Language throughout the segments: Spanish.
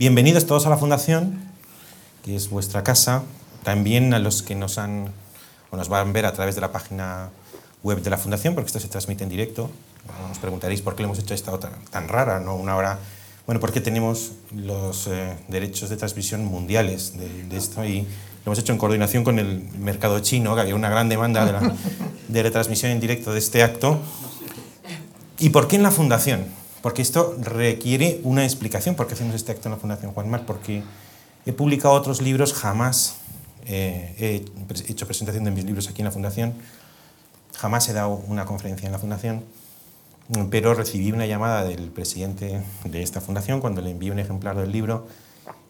Bienvenidos todos a la Fundación, que es vuestra casa. También a los que nos han o nos van a ver a través de la página web de la Fundación, porque esto se transmite en directo. Os preguntaréis por qué le hemos hecho esta tan, tan rara, ¿no? Una hora. Bueno, porque tenemos los eh, derechos de transmisión mundiales de, esto y lo hemos hecho en coordinación con el mercado chino, que había una gran demanda de, la, de retransmisión en directo de este acto. ¿Y por qué en la Fundación? Porque esto requiere una explicación. ¿Por qué hacemos este acto en la Fundación Juan Mar? Porque he publicado otros libros, jamás eh, he hecho presentación de mis libros aquí en la Fundación, jamás he dado una conferencia en la Fundación, pero recibí una llamada del presidente de esta fundación cuando le envié un ejemplar del libro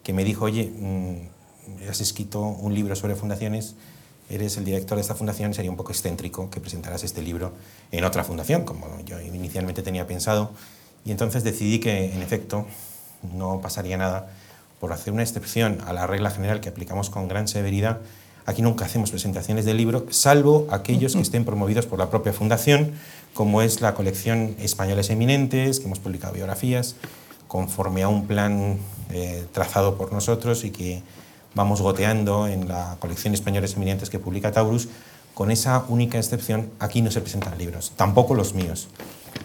que me dijo, oye, mm, has escrito un libro sobre fundaciones, eres el director de esta fundación, sería un poco excéntrico que presentaras este libro en otra fundación, como yo inicialmente tenía pensado. Y entonces decidí que, en efecto, no pasaría nada por hacer una excepción a la regla general que aplicamos con gran severidad. Aquí nunca hacemos presentaciones de libro, salvo aquellos que estén promovidos por la propia fundación, como es la colección Españoles Eminentes, que hemos publicado biografías, conforme a un plan eh, trazado por nosotros y que vamos goteando en la colección Españoles Eminentes que publica Taurus. Con esa única excepción, aquí no se presentan libros, tampoco los míos.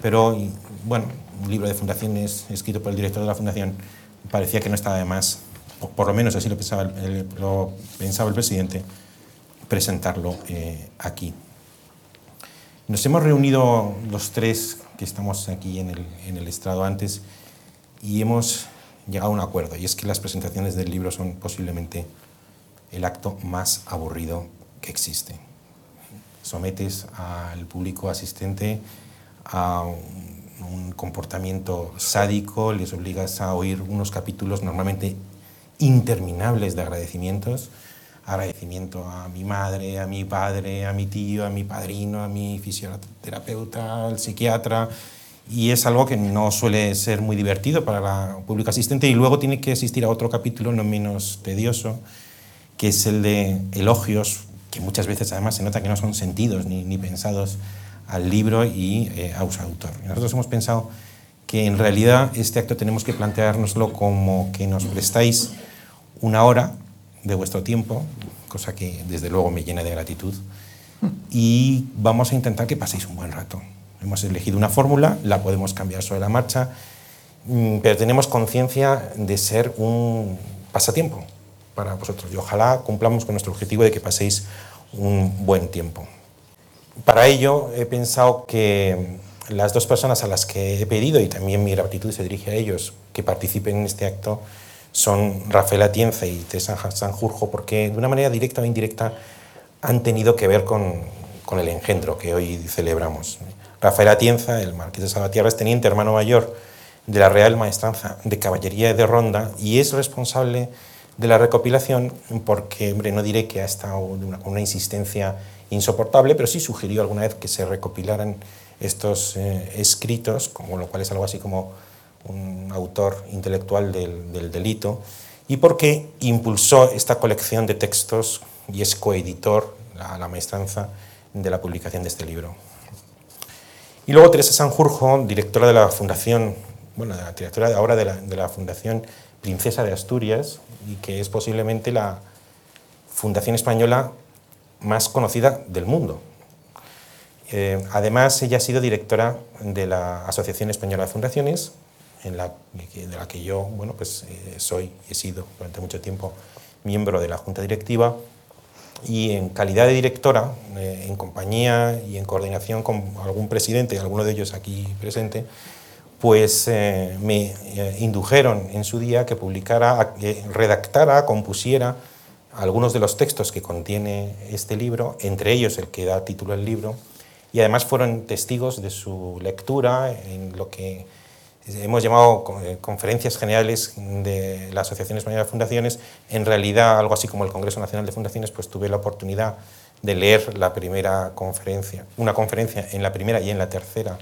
Pero, bueno, un libro de fundaciones escrito por el director de la fundación, parecía que no estaba de más, por, lo menos así lo pensaba el, lo pensaba el presidente, presentarlo eh, aquí. Nos hemos reunido los tres que estamos aquí en el, en el estrado antes y hemos llegado a un acuerdo, y es que las presentaciones del libro son posiblemente el acto más aburrido que existe. Sometes al público asistente a un comportamiento sádico, les obligas a oír unos capítulos normalmente interminables de agradecimientos, agradecimiento a mi madre, a mi padre, a mi tío, a mi padrino, a mi fisioterapeuta, al psiquiatra, y es algo que no suele ser muy divertido para la pública asistente. Y luego tiene que asistir a otro capítulo no menos tedioso, que es el de elogios, que muchas veces además se nota que no son sentidos ni, ni pensados al libro y eh, a su autor. Nosotros hemos pensado que en realidad este acto tenemos que planteárnoslo como que nos prestáis una hora de vuestro tiempo, cosa que desde luego me llena de gratitud, y vamos a intentar que paséis un buen rato. Hemos elegido una fórmula, la podemos cambiar sobre la marcha, mm, pero tenemos conciencia de ser un pasatiempo para vosotros y ojalá cumplamos con nuestro objetivo de que paséis un buen tiempo. Para ello he pensado que las dos personas a las que he pedido, y también mi gratitud se dirige a ellos, que participen en este acto, son Rafael Atienza y Tessa Sanjurjo, porque de una manera directa o indirecta han tenido que ver con, con el engendro que hoy celebramos. Rafael Atienza, el marqués de Salvatierra, es teniente hermano mayor de la Real Maestranza de Caballería de Ronda y es responsable de la recopilación porque, no diré que ha estado con una insistencia insoportable, pero sí sugirió alguna vez que se recopilaran estos eh, escritos, como lo cual es algo así como un autor intelectual del, delito, y porque impulsó esta colección de textos y es coeditor, a la maestranza, de la publicación de este libro. Y luego Teresa Sanjurjo, directora de la Fundación, bueno, la directora ahora de la, de la Fundación Princesa de Asturias, y que es posiblemente la fundación española más conocida del mundo. Eh, además, ella ha sido directora de la Asociación Española de Fundaciones, en la, de la que yo bueno, pues, eh, soy y he sido durante mucho tiempo miembro de la Junta Directiva. Y en calidad de directora, eh, en compañía y en coordinación con algún presidente, alguno de ellos aquí presente, pues me indujeron en su día que publicara, redactara, compusiera algunos de los textos que contiene este libro, entre ellos el que da título al libro, y además fueron testigos de su lectura en lo que hemos llamado eh, conferencias generales de la Asociación Española de Fundaciones, en realidad algo así como el Congreso Nacional de Fundaciones, pues tuve la oportunidad de leer la primera conferencia, una conferencia en la primera y en la tercera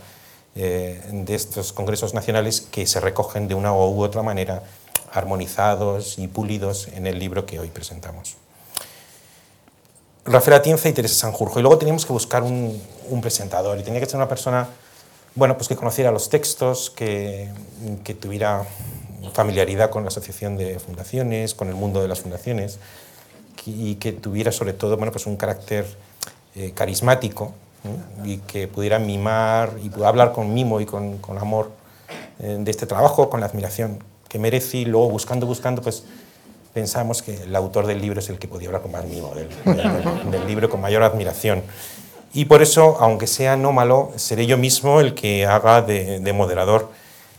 eh, de estos congresos nacionales que se recogen de una u otra manera armonizados y pulidos en el libro que hoy presentamos. Rafael Atienza y Teresa Sanjurjo. Y luego teníamos que buscar un, presentador y tenía que ser una persona bueno, pues que conociera los textos, que, tuviera familiaridad con la asociación de fundaciones, con el mundo de las fundaciones, y que tuviera sobre todo bueno, pues un carácter eh, carismático y que pudiera mimar y hablar con mimo y con, con amor eh, de este trabajo, con la admiración que merece y luego buscando, buscando, pues pensamos que el autor del libro es el que podía hablar con más mimo, del, del, libro con mayor admiración. Y por eso, aunque sea no malo, seré yo mismo el que haga de, de moderador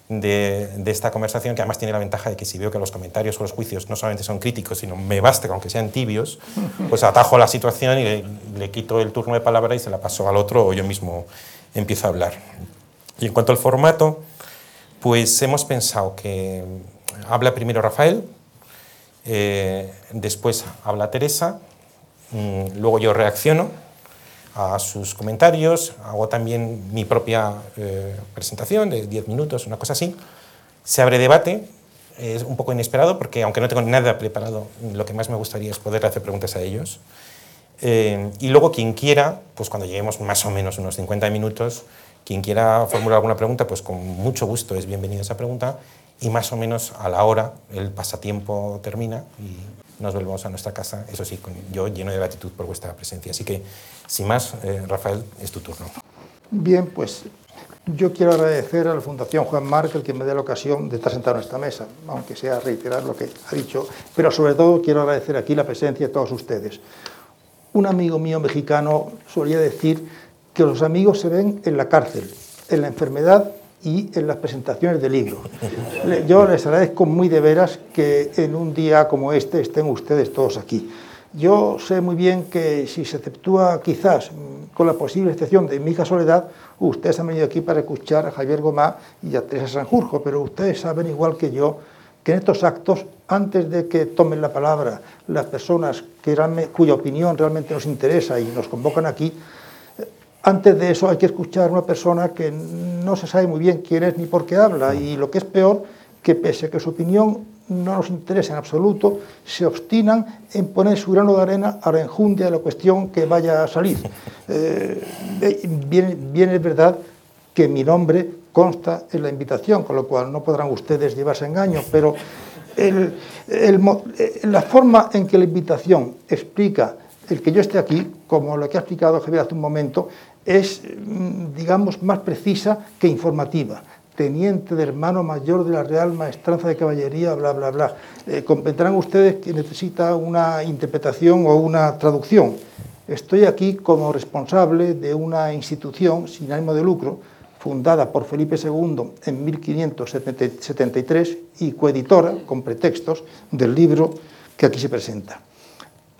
de, de, esta conversación, que además tiene la ventaja de que si veo que los comentarios o los juicios no solamente son críticos, sino me basta aunque sean tibios, pues atajo la situación y le, le, quito el turno de palabra y se la paso al otro o yo mismo empiezo a hablar. Y en cuanto al formato, pues hemos pensado que habla primero Rafael, eh, después habla Teresa, mmm, luego yo reacciono a sus comentarios, hago también mi propia eh, presentación de 10 minutos, una cosa así. Se abre debate, es un poco inesperado porque aunque no tengo nada preparado, lo que más me gustaría es poder hacer preguntas a ellos. Eh, y luego quien quiera, pues cuando lleguemos más o menos unos 50 minutos, quien quiera formular alguna pregunta, pues con mucho gusto es bienvenido a esa pregunta y más o menos a la hora el pasatiempo termina y nos volvemos a nuestra casa, eso sí, con, yo lleno de gratitud por vuestra presencia. Así que, sin más, eh, Rafael, es tu turno. Bien, pues yo quiero agradecer a la Fundación Juan Marc el que me dé la ocasión de estar sentado en esta mesa, aunque sea reiterar lo que ha dicho, pero sobre todo quiero agradecer aquí la presencia de todos ustedes. Un amigo mío mexicano solía decir que los amigos se ven en la cárcel, en la enfermedad y en las presentaciones de libros. Yo les agradezco muy de veras que en un día como este estén ustedes todos aquí. Yo sé muy bien que si se exceptúa quizás con la posible excepción de mi hija Soledad, ustedes han venido aquí para escuchar a Javier Gomá y a Teresa Sanjurjo, pero ustedes saben igual que yo que en estos actos, antes de que tomen la palabra las personas que, cuya opinión realmente nos interesa y nos convocan aquí, antes de eso hay que escuchar a una persona que no se sabe muy bien quién es ni por qué habla y lo que es peor, que pese a que su opinión no nos interesa en absoluto, se obstinan en poner su grano de arena a la enjundia de la cuestión que vaya a salir. Eh, bien, bien es verdad que mi nombre consta en la invitación, con lo cual no podrán ustedes llevarse engaño, pero el, el, la forma en que la invitación explica el que yo esté aquí, como lo que ha explicado Javier hace un momento, es, mm, digamos, más precisa que informativa. Teniente de hermano mayor de la Real Maestranza de Caballería, bla, bla, bla. Eh, comprenderán ustedes que necesita una interpretación o una traducción. Estoy aquí como responsable de una institución sin ánimo de lucro, fundada por Felipe II en 1573 y coeditora, con pretextos, del libro que aquí se presenta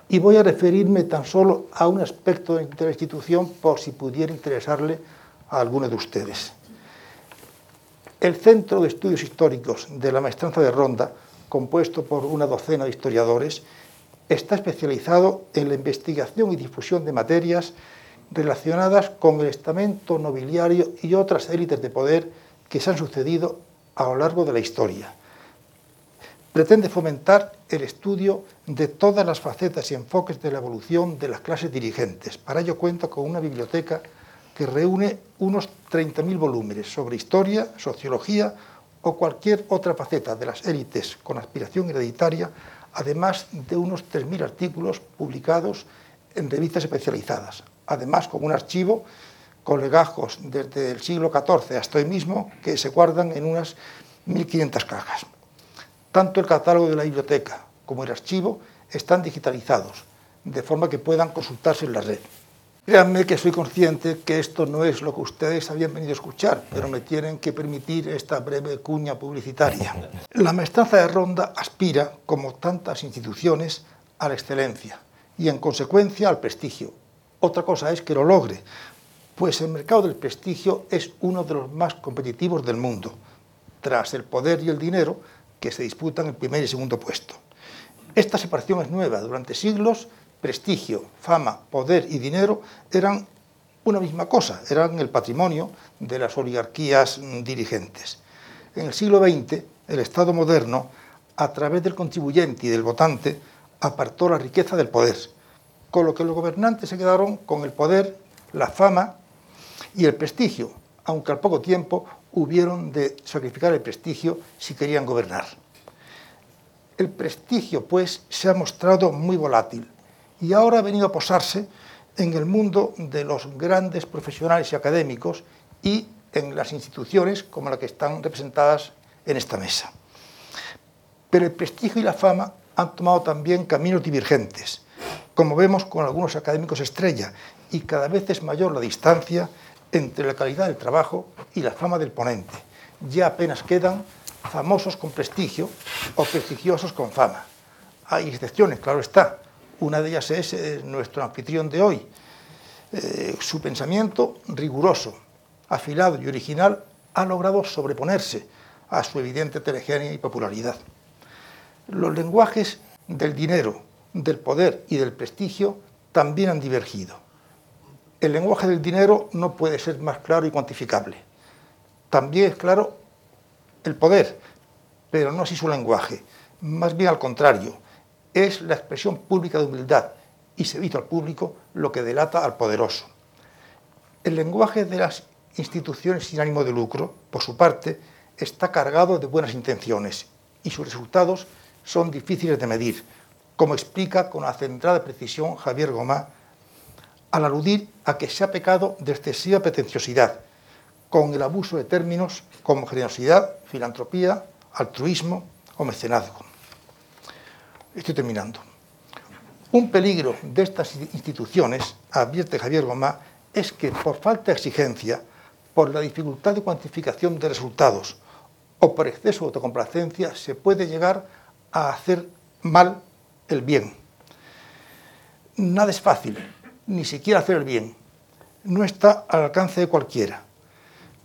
y voy a referirme tan solo a un aspecto de la institución por si pudiera interesarle a alguno de ustedes. El Centro de Estudios Históricos de la Maestranza de Ronda, compuesto por una docena de historiadores, está especializado en la investigación y difusión de materias relacionadas con el estamento nobiliario y otras élites de poder que se han sucedido a lo largo de la historia pretende fomentar el estudio de todas las facetas y enfoques de la evolución de las clases dirigentes. Para ello cuenta con una biblioteca que reúne unos 30.000 volúmenes sobre historia, sociología o cualquier otra faceta de las élites con aspiración hereditaria, además de unos 3.000 artículos publicados en revistas especializadas, además con un archivo con legajos desde el siglo XIV hasta hoy mismo que se guardan en unas 1.500 cajas. Tanto el catálogo de la biblioteca como el archivo están digitalizados, de forma que puedan consultarse en la red. Créanme que soy consciente que esto no es lo que ustedes habían venido a escuchar, pero me tienen que permitir esta breve cuña publicitaria. La maestranza de Ronda aspira, como tantas instituciones, a la excelencia y, en consecuencia, al prestigio. Otra cosa es que lo logre, pues el mercado del prestigio es uno de los más competitivos del mundo. Tras el poder y el dinero, que se disputan el primer y segundo puesto. Esta separación es nueva. Durante siglos, prestigio, fama, poder y dinero eran una misma cosa, eran el patrimonio de las oligarquías dirigentes. En el siglo XX, el Estado moderno, a través del contribuyente y del votante, apartó la riqueza del poder, con lo que los gobernantes se quedaron con el poder, la fama y el prestigio, aunque al poco tiempo hubieron de sacrificar el prestigio si querían gobernar. El prestigio, pues, se ha mostrado muy volátil y ahora ha venido a posarse en el mundo de los grandes profesionales y académicos y en las instituciones como la que están representadas en esta mesa. Pero el prestigio y la fama han tomado también caminos divergentes, como vemos con algunos académicos estrella, y cada vez es mayor la distancia entre la calidad del trabajo y la fama del ponente. Ya apenas quedan famosos con prestigio o prestigiosos con fama. Hay excepciones, claro está. Una de ellas es eh, nuestro anfitrión de hoy. Eh, su pensamiento riguroso, afilado y original ha logrado sobreponerse a su evidente telegenia y popularidad. Los lenguajes del dinero, del poder y del prestigio también han divergido. El lenguaje del dinero no puede ser más claro y cuantificable. También es claro el poder, pero no así su lenguaje. Más bien al contrario, es la expresión pública de humildad y servicio al público lo que delata al poderoso. El lenguaje de las instituciones sin ánimo de lucro, por su parte, está cargado de buenas intenciones y sus resultados son difíciles de medir, como explica con la centrada precisión Javier Gomá, al aludir a que se ha pecado de excesiva pretenciosidad, con el abuso de términos como generosidad, filantropía, altruismo o mecenazgo. Estoy terminando. Un peligro de estas instituciones, advierte Javier Gomá, es que por falta de exigencia, por la dificultad de cuantificación de resultados o por exceso de autocomplacencia, se puede llegar a hacer mal el bien. Nada es fácil, ni siquiera hacer el bien. No está al alcance de cualquiera.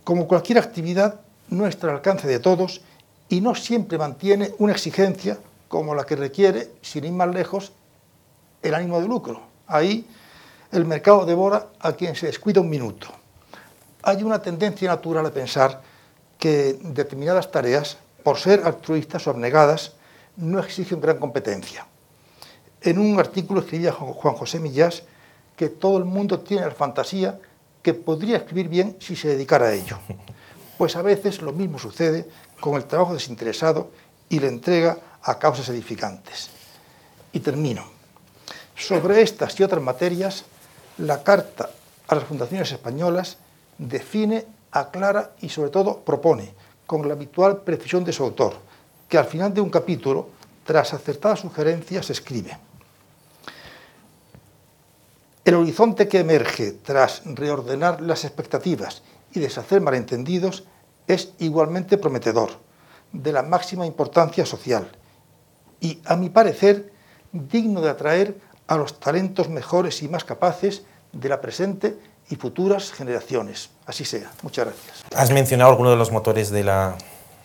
Como cualquier actividad, no está al alcance de todos y no siempre mantiene una exigencia como la que requiere, sin ir más lejos, el ánimo de lucro. Ahí el mercado devora a quien se descuida un minuto. Hay una tendencia natural a pensar que determinadas tareas, por ser altruistas o abnegadas, no exigen gran competencia. En un artículo escribía Juan José Millás que todo el mundo tiene la fantasía que podría escribir bien si se dedicara a ello. Pues a veces lo mismo sucede con el trabajo desinteresado y la entrega a causas edificantes. Y termino. Sobre estas y otras materias, la Carta a las Fundaciones Españolas define, aclara y sobre todo propone, con la habitual precisión de su autor, que al final de un capítulo, tras acertadas sugerencias, escribe. El horizonte que emerge tras reordenar las expectativas y deshacer malentendidos es igualmente prometedor, de la máxima importancia social y, a mi parecer, digno de atraer a los talentos mejores y más capaces de la presente y futuras generaciones. Así sea. Muchas gracias. Has mencionado algunos de los motores de la,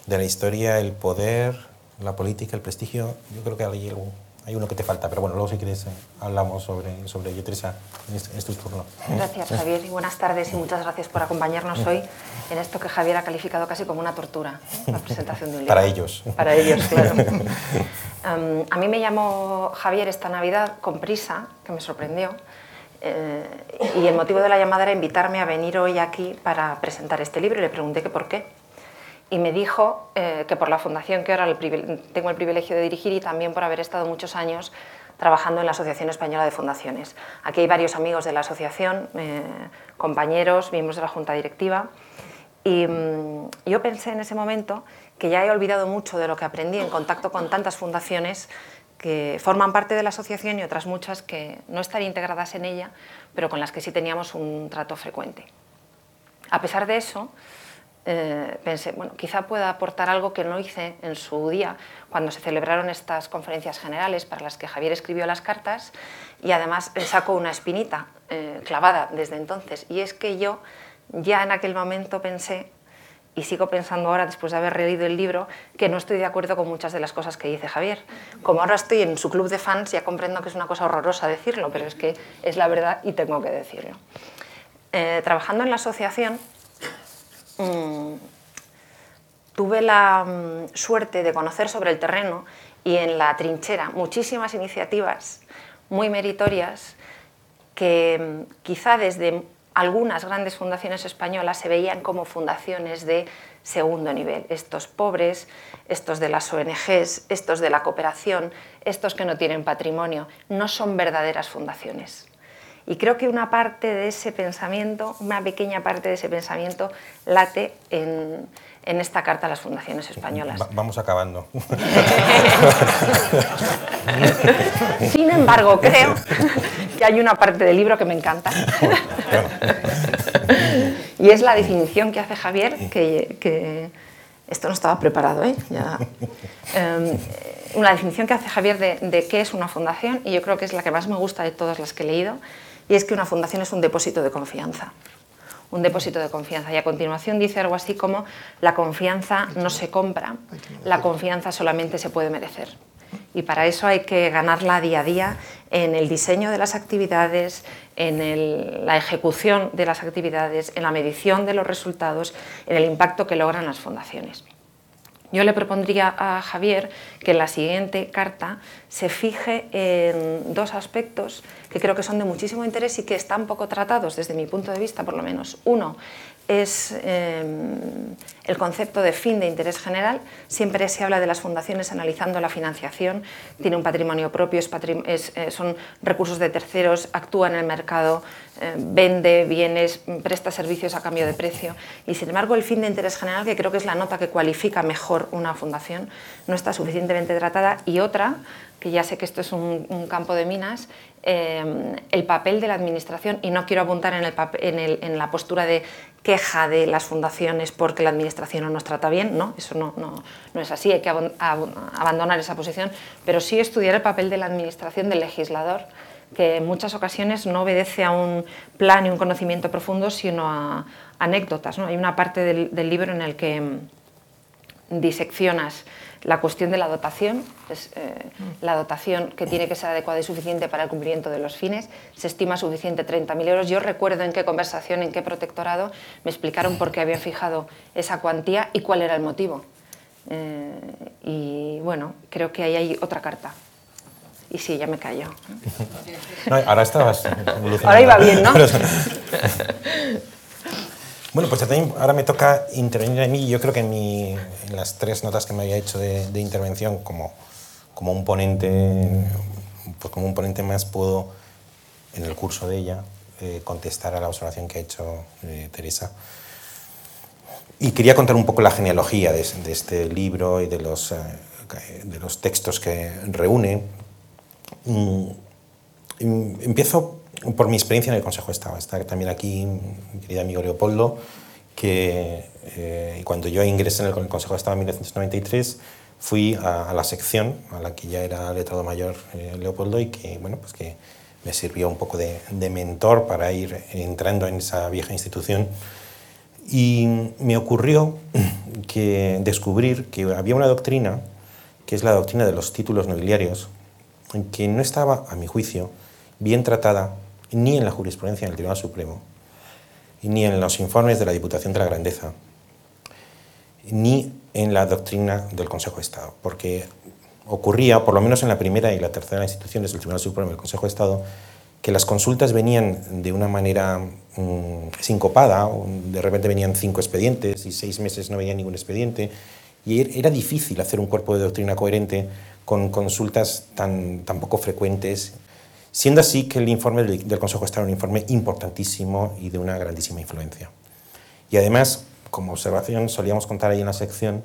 de la historia, el poder, la política, el prestigio. Yo creo que hay, hay uno que te falta, pero bueno, luego si quieres eh, hablamos sobre, sobre ello. Teresa, es, tu turno. Gracias, Javier, y buenas tardes y muchas gracias por acompañarnos hoy en esto que Javier ha calificado casi como una tortura, la presentación de un libro. Para ellos. Para ellos, claro. a mí me llamó Javier esta Navidad con prisa, que me sorprendió, eh, y el motivo de la llamada era invitarme a venir hoy aquí para presentar este libro y le pregunté que por qué y me dijo eh, que por la fundación que ahora tengo el privilegio de dirigir y también por haber estado muchos años trabajando en la Asociación Española de Fundaciones. Aquí hay varios amigos de la asociación, eh, compañeros, miembros de la Junta Directiva, y mm, yo pensé en ese momento que ya he olvidado mucho de lo que aprendí en contacto con tantas fundaciones que forman parte de la asociación y otras muchas que no están integradas en ella, pero con las que sí teníamos un trato frecuente. A pesar de eso, eh, pensé, bueno, quizá pueda aportar algo que no hice en su día, cuando se celebraron estas conferencias generales para las que Javier escribió las cartas y además sacó una espinita eh, clavada desde entonces. Y es que yo ya en aquel momento pensé, y sigo pensando ahora después de haber leído el libro, que no estoy de acuerdo con muchas de las cosas que dice Javier. Como ahora estoy en su club de fans, ya comprendo que es una cosa horrorosa decirlo, pero es que es la verdad y tengo que decirlo. Eh, trabajando en la asociación, Mm, tuve la mm, suerte de conocer sobre el terreno y en la trinchera muchísimas iniciativas muy meritorias que mm, quizá desde algunas grandes fundaciones españolas se veían como fundaciones de segundo nivel. Estos pobres, estos de las ONGs, estos de la cooperación, estos que no tienen patrimonio, no son verdaderas fundaciones. Y creo que una parte de ese pensamiento, una pequeña parte de ese pensamiento, late en, en esta carta a las fundaciones españolas. vamos acabando. Sin embargo, creo que hay una parte del libro que me encanta. y es la definición que hace Javier, que, esto no estaba preparado, ¿eh? Em, una definición que hace Javier de, de qué es una fundación, y yo creo que es la que más me gusta de todas las que he leído, y es que una fundación es un depósito de confianza un depósito de confianza. Y a continuación dice algo así como, la confianza no se compra, la confianza solamente se puede merecer. Y para eso hay que ganarla día a día en el diseño de las actividades, en la ejecución de las actividades, en la medición de los resultados, en el impacto que logran las fundaciones. Yo le propondría a Javier que en la siguiente carta se fije en dos aspectos que creo que son de muchísimo interés y que están poco tratados desde mi punto de vista, por lo menos. Uno, es em, el concepto de fin de interés general. Siempre se habla de las fundaciones analizando la financiación, tiene un patrimonio propio, eh, son recursos de terceros, actúa en el mercado, eh, vende bienes, presta servicios a cambio de precio. Y sin embargo, el fin de interés general, que creo que es la nota que cualifica mejor una fundación, no está suficientemente tratada. Y otra, que ya sé que esto es un, campo de minas, em, el papel de la administración, y no quiero apuntar en, el, en, la postura de queja de las fundaciones porque la administración no nos trata bien, no, eso no, no, no es así, hay que abandonar esa posición, pero sí estudiar el papel de la administración del legislador, que en muchas ocasiones no obedece a un plan y un conocimiento profundo, sino a anécdotas. ¿no? Hay una parte del, del libro en el que em, diseccionas la cuestión de la dotación, es, eh, la dotación que tiene que ser adecuada y suficiente para el cumplimiento de los fines, se estima suficiente 30.000 euros. Yo recuerdo en qué conversación, en qué protectorado, me explicaron por qué habían fijado esa cuantía y cuál era el motivo. Eh, y bueno, creo que ahí hay otra carta. Y sí, ya me callo. ahora estabas Ahora iba bien, ¿no? Bueno, pues ahora me toca intervenir a mí. Yo creo que en, mi, en las tres notas que me había hecho de, intervención como, como, un ponente, pues como un ponente más puedo, en el curso de ella, eh, contestar a la observación que ha hecho eh, Teresa. Y quería contar un poco la genealogía de, este libro y de los, eh, de los textos que reúne. Mm, empiezo por mi experiencia en el Consejo de Estado. Está también aquí mi querido amigo Leopoldo, que eh, cuando yo ingresé en el Consejo de Estado en 1993 fui a, la sección a la que ya era letrado mayor eh, Leopoldo y que, bueno, pues que me sirvió un poco de, de, mentor para ir entrando en esa vieja institución. Y me ocurrió que descubrir que había una doctrina, que es la doctrina de los títulos nobiliarios, que no estaba, a mi juicio, bien tratada ni en la jurisprudencia del Tribunal Supremo, ni en los informes de la Diputación de la Grandeza, ni en la doctrina del Consejo de Estado, porque ocurría, por lo menos en la primera y la tercera instituciones del Tribunal Supremo y del Consejo de Estado, que las consultas venían de una manera mm, sincopada, de repente venían cinco expedientes y seis meses no venía ningún expediente, y er, era difícil hacer un cuerpo de doctrina coherente con consultas tan, tan poco frecuentes Siendo así que el informe del, Consejo de Estado es un informe importantísimo y de una grandísima influencia. Y además, como observación, solíamos contar ahí en la sección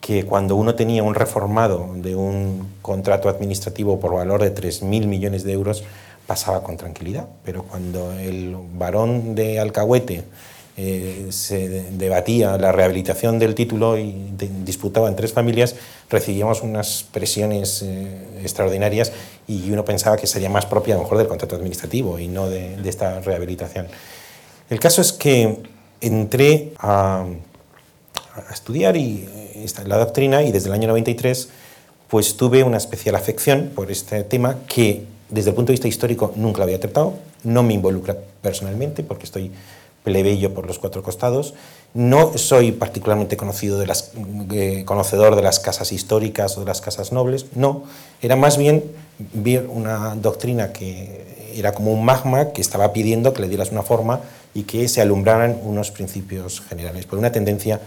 que cuando uno tenía un reformado de un contrato administrativo por valor de 3.000 millones de euros, pasaba con tranquilidad, pero cuando el varón de Alcahuete eh, se debatía la rehabilitación del título y disputaba en tres familias, recibíamos unas presiones eh, extraordinarias y uno pensaba que sería más propia a lo mejor del contrato administrativo y no de, esta rehabilitación. El caso es que entré a, estudiar y, eh, la doctrina y desde el año 93 pues tuve una especial afección por este tema que desde el punto de vista histórico nunca había tratado, no me involucra personalmente porque estoy plebeyo por los cuatro costados. No soy particularmente conocido de las, eh, conocedor de las casas históricas o de las casas nobles, no. Era más bien una doctrina que era como un magma que estaba pidiendo que le dieras una forma y que se alumbraran unos principios generales, por una tendencia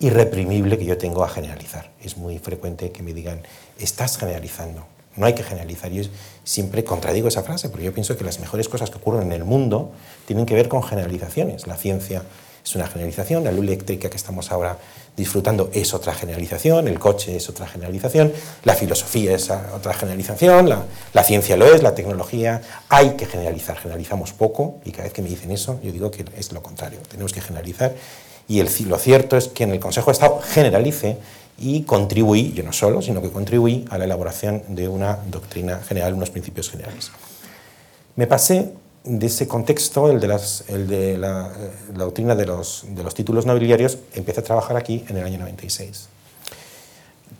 irreprimible que yo tengo a generalizar. Es muy frecuente que me digan, estás generalizando. No hay que generalizar. Yo siempre contradigo esa frase, porque yo pienso que las mejores cosas que ocurren en el mundo tienen que ver con generalizaciones. La ciencia es una generalización, la luz eléctrica que estamos ahora disfrutando es otra generalización, el coche es otra generalización, la filosofía es otra generalización, la, ciencia lo es, la tecnología, hay que generalizar, generalizamos poco y cada vez que me dicen eso yo digo que es lo contrario, tenemos que generalizar y el, lo cierto es que en el Consejo de Estado generalice y contribuí, yo no solo, sino que contribuí a la elaboración de una doctrina general, unos principios generales. Me pasé de ese contexto, el de, eh, la, doctrina de los, títulos nobiliarios, empecé a trabajar aquí en el año 96.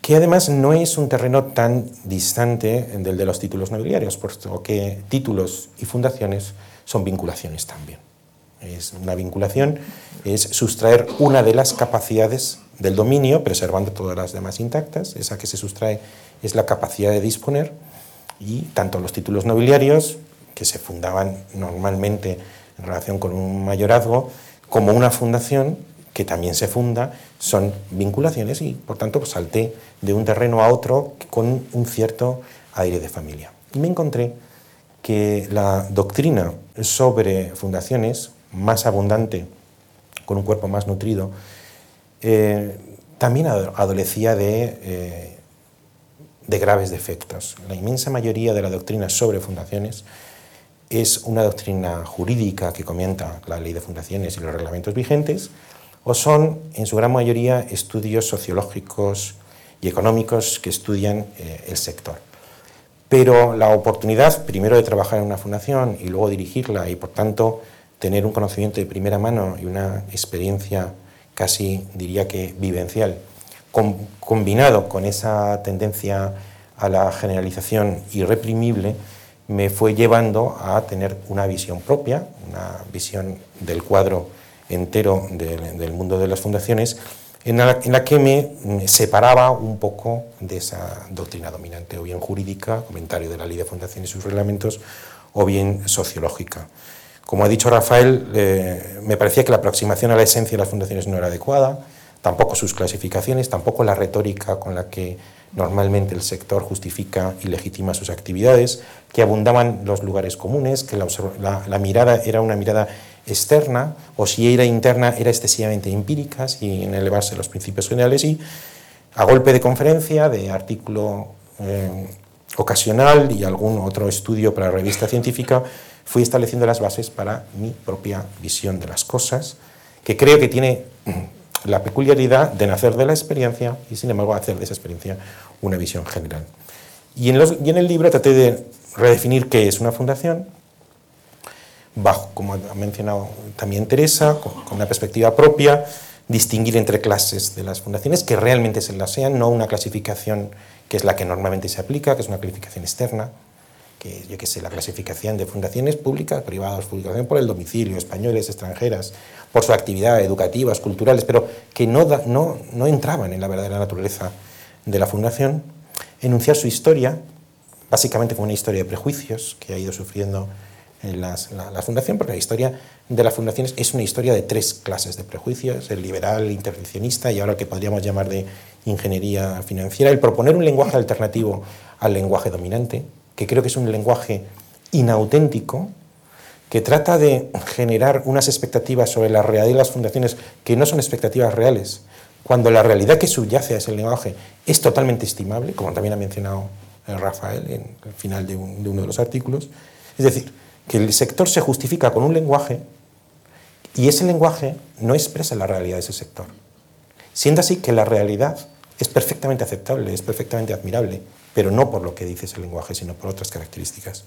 Que además no es un terreno tan distante del de los títulos nobiliarios, puesto que títulos y fundaciones son vinculaciones también. Es una vinculación, es sustraer una de las capacidades del dominio, preservando todas las demás intactas. Esa que se sustrae es la capacidad de disponer, y tanto los títulos nobiliarios que se fundaban normalmente en relación con un mayorazgo, como una fundación que también se funda, son vinculaciones y por tanto pues, salté de un terreno a otro con un cierto aire de familia. Y me encontré que la doctrina sobre fundaciones, más abundante, con un cuerpo más nutrido, eh, también adolecía de, eh, de graves defectos. La inmensa mayoría de la doctrina sobre fundaciones es una doctrina jurídica que comenta la ley de fundaciones y los reglamentos vigentes, o son, en su gran mayoría, estudios sociológicos y económicos que estudian eh, el sector. Pero la oportunidad, primero, de trabajar en una fundación y luego dirigirla y, por tanto, tener un conocimiento de primera mano y una experiencia casi, diría que, vivencial, combinado con esa tendencia a la generalización irreprimible, me fue llevando a tener una visión propia, una visión del cuadro entero del mundo de las fundaciones, en la, que me separaba un poco de esa doctrina dominante, o bien jurídica, comentario de la ley de fundaciones y sus reglamentos, o bien sociológica. Como ha dicho Rafael, eh, me parecía que la aproximación a la esencia de las fundaciones no era adecuada, tampoco sus clasificaciones, tampoco la retórica con la que normalmente el sector justifica y legitima sus actividades, que abundaban los lugares comunes, que la, mirada era una mirada externa, o si era interna era excesivamente empírica, sin elevarse los principios generales, y a golpe de conferencia, de artículo eh, ocasional y algún otro estudio para la revista científica, fui estableciendo las bases para mi propia visión de las cosas, que creo que tiene la peculiaridad de nacer de la experiencia y sin embargo hacer de esa experiencia una visión general. Y en, el libro traté de redefinir qué es una fundación, bajo, como ha mencionado también Teresa, con, una perspectiva propia, distinguir entre clases de las fundaciones que realmente se las sean, no una clasificación que es la que normalmente se aplica, que es una clasificación externa, que yo que sé, la clasificación de fundaciones públicas, privadas, publicación por el domicilio, españoles, extranjeras, por su actividad educativas, culturales, pero que no, entraban en la verdadera naturaleza de la fundación, enunciar su historia, básicamente fue una historia de prejuicios que ha ido sufriendo la, la, fundación, porque la historia de las fundaciones es una historia de tres clases de prejuicios, el liberal, el intervencionista y ahora que podríamos llamar de ingeniería financiera, el proponer un lenguaje alternativo al lenguaje dominante, que creo que es un lenguaje inauténtico, que trata de generar unas expectativas sobre la realidad de las fundaciones que no son expectativas reales, cuando la realidad que subyace a ese lenguaje es totalmente estimable, como también ha mencionado eh, Rafael en el final de, uno de los artículos. Es decir, que el sector se justifica con un lenguaje y ese lenguaje no expresa la realidad de ese sector. Siendo así que la realidad es perfectamente aceptable, es perfectamente admirable, pero no por lo que dice ese lenguaje, sino por otras características.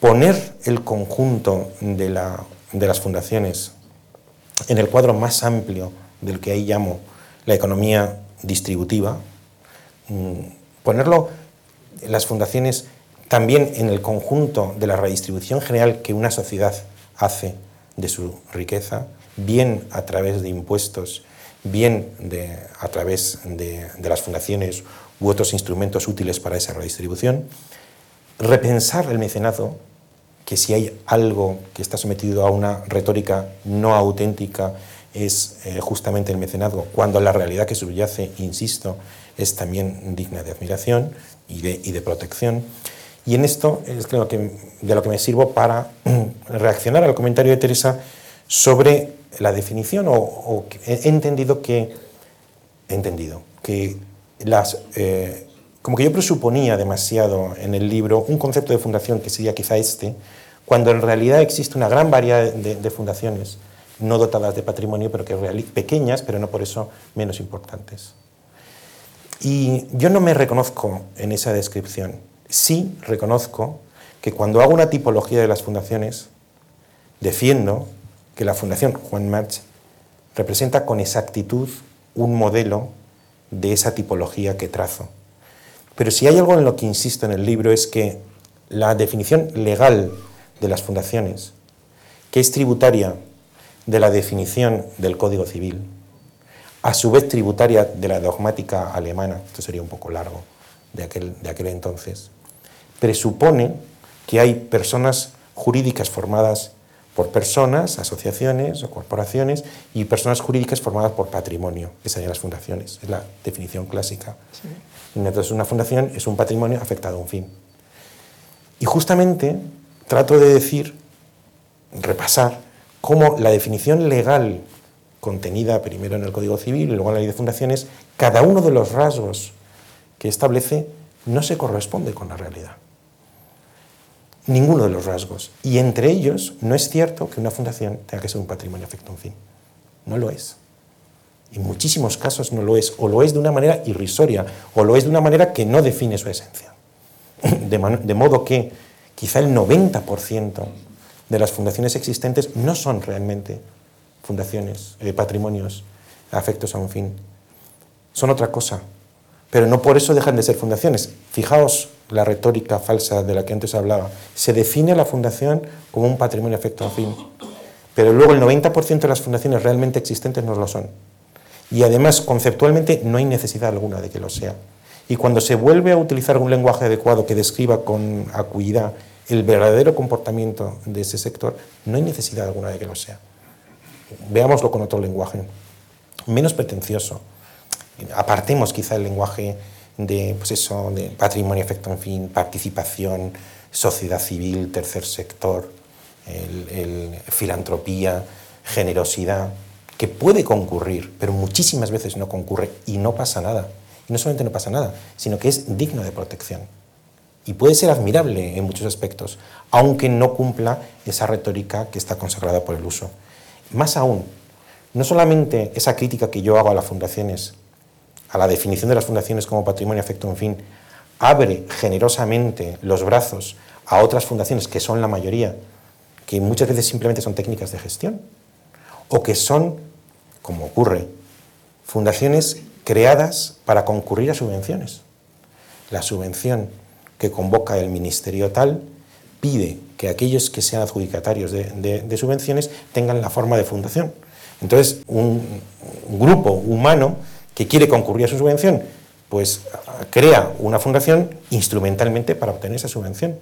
Poner el conjunto de, las fundaciones en el cuadro más amplio del que ahí llamo la economía distributiva, mm, ponerlo las fundaciones también en el conjunto de la redistribución general que una sociedad hace de su riqueza, bien a través de impuestos, bien a través de las fundaciones u otros instrumentos útiles para esa redistribución, repensar el mecenazgo, que si hay algo que está sometido a una retórica no auténtica es eh, justamente el mecenazgo, cuando la realidad que subyace, insisto, es también digna de admiración y de, protección. Y en esto es que, de lo que me sirvo para reaccionar al comentario de Teresa sobre la definición, o, he entendido que, he entendido que eh, como que yo presuponía demasiado en el libro un concepto de fundación que sería quizá este, cuando en realidad existe una gran variedad de, fundaciones no dotadas de patrimonio, pero que pequeñas, pero no por eso menos importantes. Y yo no me reconozco en esa descripción. Sí reconozco que cuando hago una tipología de las fundaciones, defiendo que la Fundación Juan March representa con exactitud un modelo de esa tipología que trazo. Pero si hay algo en lo que insisto en el libro es que la definición legal de las fundaciones, que es tributaria de la definición del Código Civil, a su vez tributaria de la dogmática alemana, esto sería un poco largo de aquel, de aquel entonces, presupone que hay personas jurídicas formadas por personas, asociaciones o corporaciones y personas jurídicas formadas por patrimonio, que serían las fundaciones, es la definición clásica. Entonces una fundación es un patrimonio afectado a un fin. Y justamente trato de decir, repasar, cómo la definición legal contenida primero en el Código Civil y luego en la Ley de Fundaciones, cada uno de los rasgos que establece no se corresponde con la realidad ninguno de los rasgos. Y entre ellos no es cierto que una fundación tenga que ser un patrimonio afecto a un fin. No lo es. En muchísimos casos no lo es, o lo es de una manera irrisoria, o lo es de una manera que no define su esencia. De, modo que quizá el 90% de las fundaciones existentes no son realmente fundaciones, eh, patrimonios afectos a un fin. Son otra cosa, pero no por eso dejan de ser fundaciones. Fijaos la retórica falsa de la que antes hablaba. Se define la fundación como un patrimonio afecto a fin, pero luego el 90% de las fundaciones realmente existentes no lo son. Y además, conceptualmente, no hay necesidad alguna de que lo sea. Y cuando se vuelve a utilizar un lenguaje adecuado que describa con acuidad el verdadero comportamiento de ese sector, no hay necesidad alguna de que lo sea. Veámoslo con otro lenguaje, menos pretencioso, apartemos quizá el lenguaje de, pues eso, de patrimonio, efecto, en fin, participación, sociedad civil, tercer sector, el, filantropía, generosidad, que puede concurrir, pero muchísimas veces no concurre y no pasa nada. Y no solamente no pasa nada, sino que es digno de protección. Y puede ser admirable en muchos aspectos, aunque no cumpla esa retórica que está consagrada por el uso. Más aún, no solamente esa crítica que yo hago a las fundaciones a la definición de las fundaciones como patrimonio afecto en fin, abre generosamente los brazos a otras fundaciones que son la mayoría, que muchas veces simplemente son técnicas de gestión, o que son, como ocurre, fundaciones creadas para concurrir a subvenciones. La subvención que convoca el ministerio tal pide que aquellos que sean adjudicatarios de, subvenciones tengan la forma de fundación. Entonces, un grupo humano que quiere concurrir a su subvención, pues crea una fundación instrumentalmente para obtener esa subvención.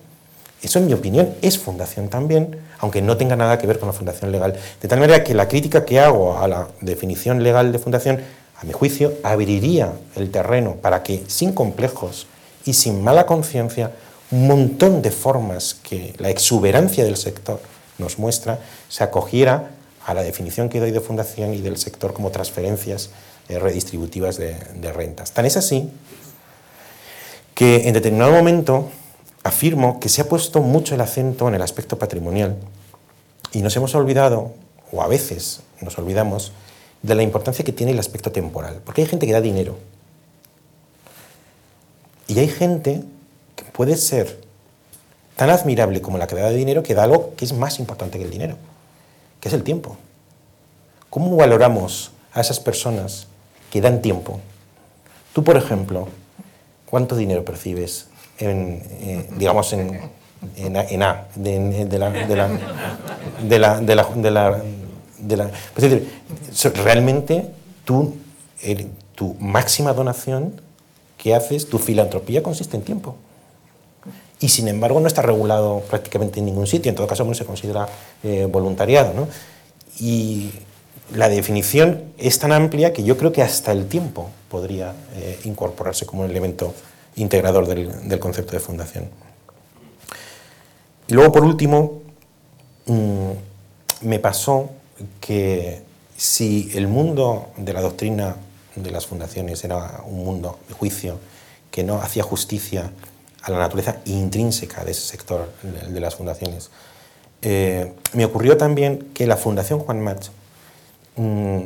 Eso, en mi opinión, es fundación también, aunque no tenga nada que ver con la fundación legal. De tal manera que la crítica que hago a la definición legal de fundación, a mi juicio, abriría el terreno para que, sin complejos y sin mala conciencia, un montón de formas que la exuberancia del sector nos muestra, se acogiera a la definición que doy de fundación y del sector como transferencias eh, redistributivas de, rentas. Tan es así que en determinado momento afirmo que se ha puesto mucho el acento en el aspecto patrimonial y nos hemos olvidado, o a veces nos olvidamos, de la importancia que tiene el aspecto temporal. Porque hay gente que da dinero. Y hay gente que puede ser tan admirable como la que da dinero que da algo que es más importante que el dinero, que es el tiempo. ¿Cómo valoramos a esas personas que dan tiempo. Tú, por ejemplo, ¿cuánto dinero percibes en, eh, digamos, en, A, de, la... De la, de la, de la, de la, de la es decir, realmente tú, tu máxima donación que haces, tu filantropía consiste en tiempo. y sin embargo no está regulado prácticamente en ningún sitio, en todo caso no se considera eh, voluntariado. ¿no? Y la definición es tan amplia que yo creo que hasta el tiempo podría eh, incorporarse como un elemento integrador del, concepto de fundación. Y luego, por último, mmm, me pasó que si el mundo de la doctrina de las fundaciones era un mundo de juicio que no hacía justicia a la naturaleza intrínseca de ese sector de las fundaciones, eh, me ocurrió también que la Fundación Juan March mmm,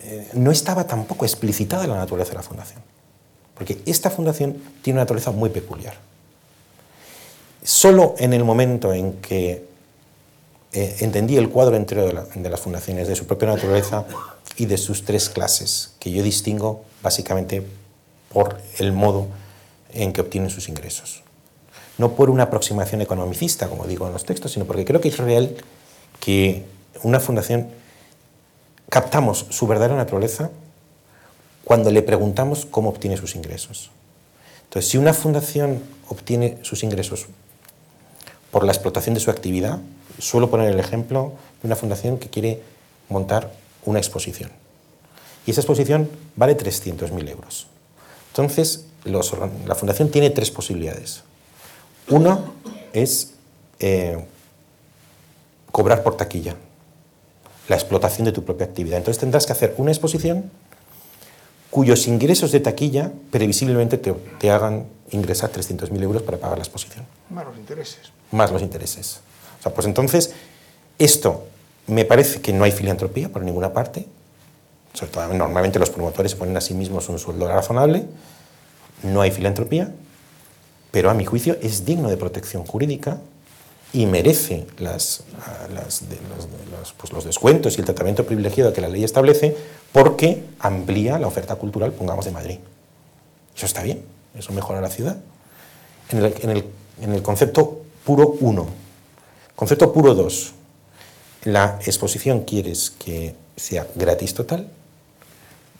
eh, no estaba tampoco explicitada la naturaleza de la fundación, porque esta fundación tiene una naturaleza muy peculiar. Solo en el momento en que eh, entendí el cuadro entero de, de, las fundaciones, de su propia naturaleza y de sus tres clases, que yo distingo básicamente por el modo en que obtienen sus ingresos. No por una aproximación economicista, como digo en los textos, sino porque creo que es real que una fundación captamos su verdadera naturaleza cuando le preguntamos cómo obtiene sus ingresos. Entonces, si una fundación obtiene sus ingresos por la explotación de su actividad, suelo poner el ejemplo de una fundación que quiere montar una exposición. Y esa exposición vale 300.000 euros. Entonces, la fundación tiene tres posibilidades. Una es eh, cobrar por taquilla, la explotación de tu propia actividad. Entonces tendrás que hacer una exposición cuyos ingresos de taquilla previsiblemente te, te hagan ingresar 300.000 euros para pagar la exposición. Más los intereses. Más los intereses. O sea, pues entonces, esto me parece que no hay filantropía por ninguna parte. Sobre todo, normalmente los promotores se ponen a sí mismos un sueldo razonable. No hay filantropía, pero a mi juicio es digno de protección jurídica y merece pues los, descuentos y el tratamiento privilegiado que la ley establece porque amplía la oferta cultural, pongamos, de Madrid. Eso está bien, eso mejora la ciudad. En el concepto puro 1, concepto puro 2, la exposición quieres que sea gratis total,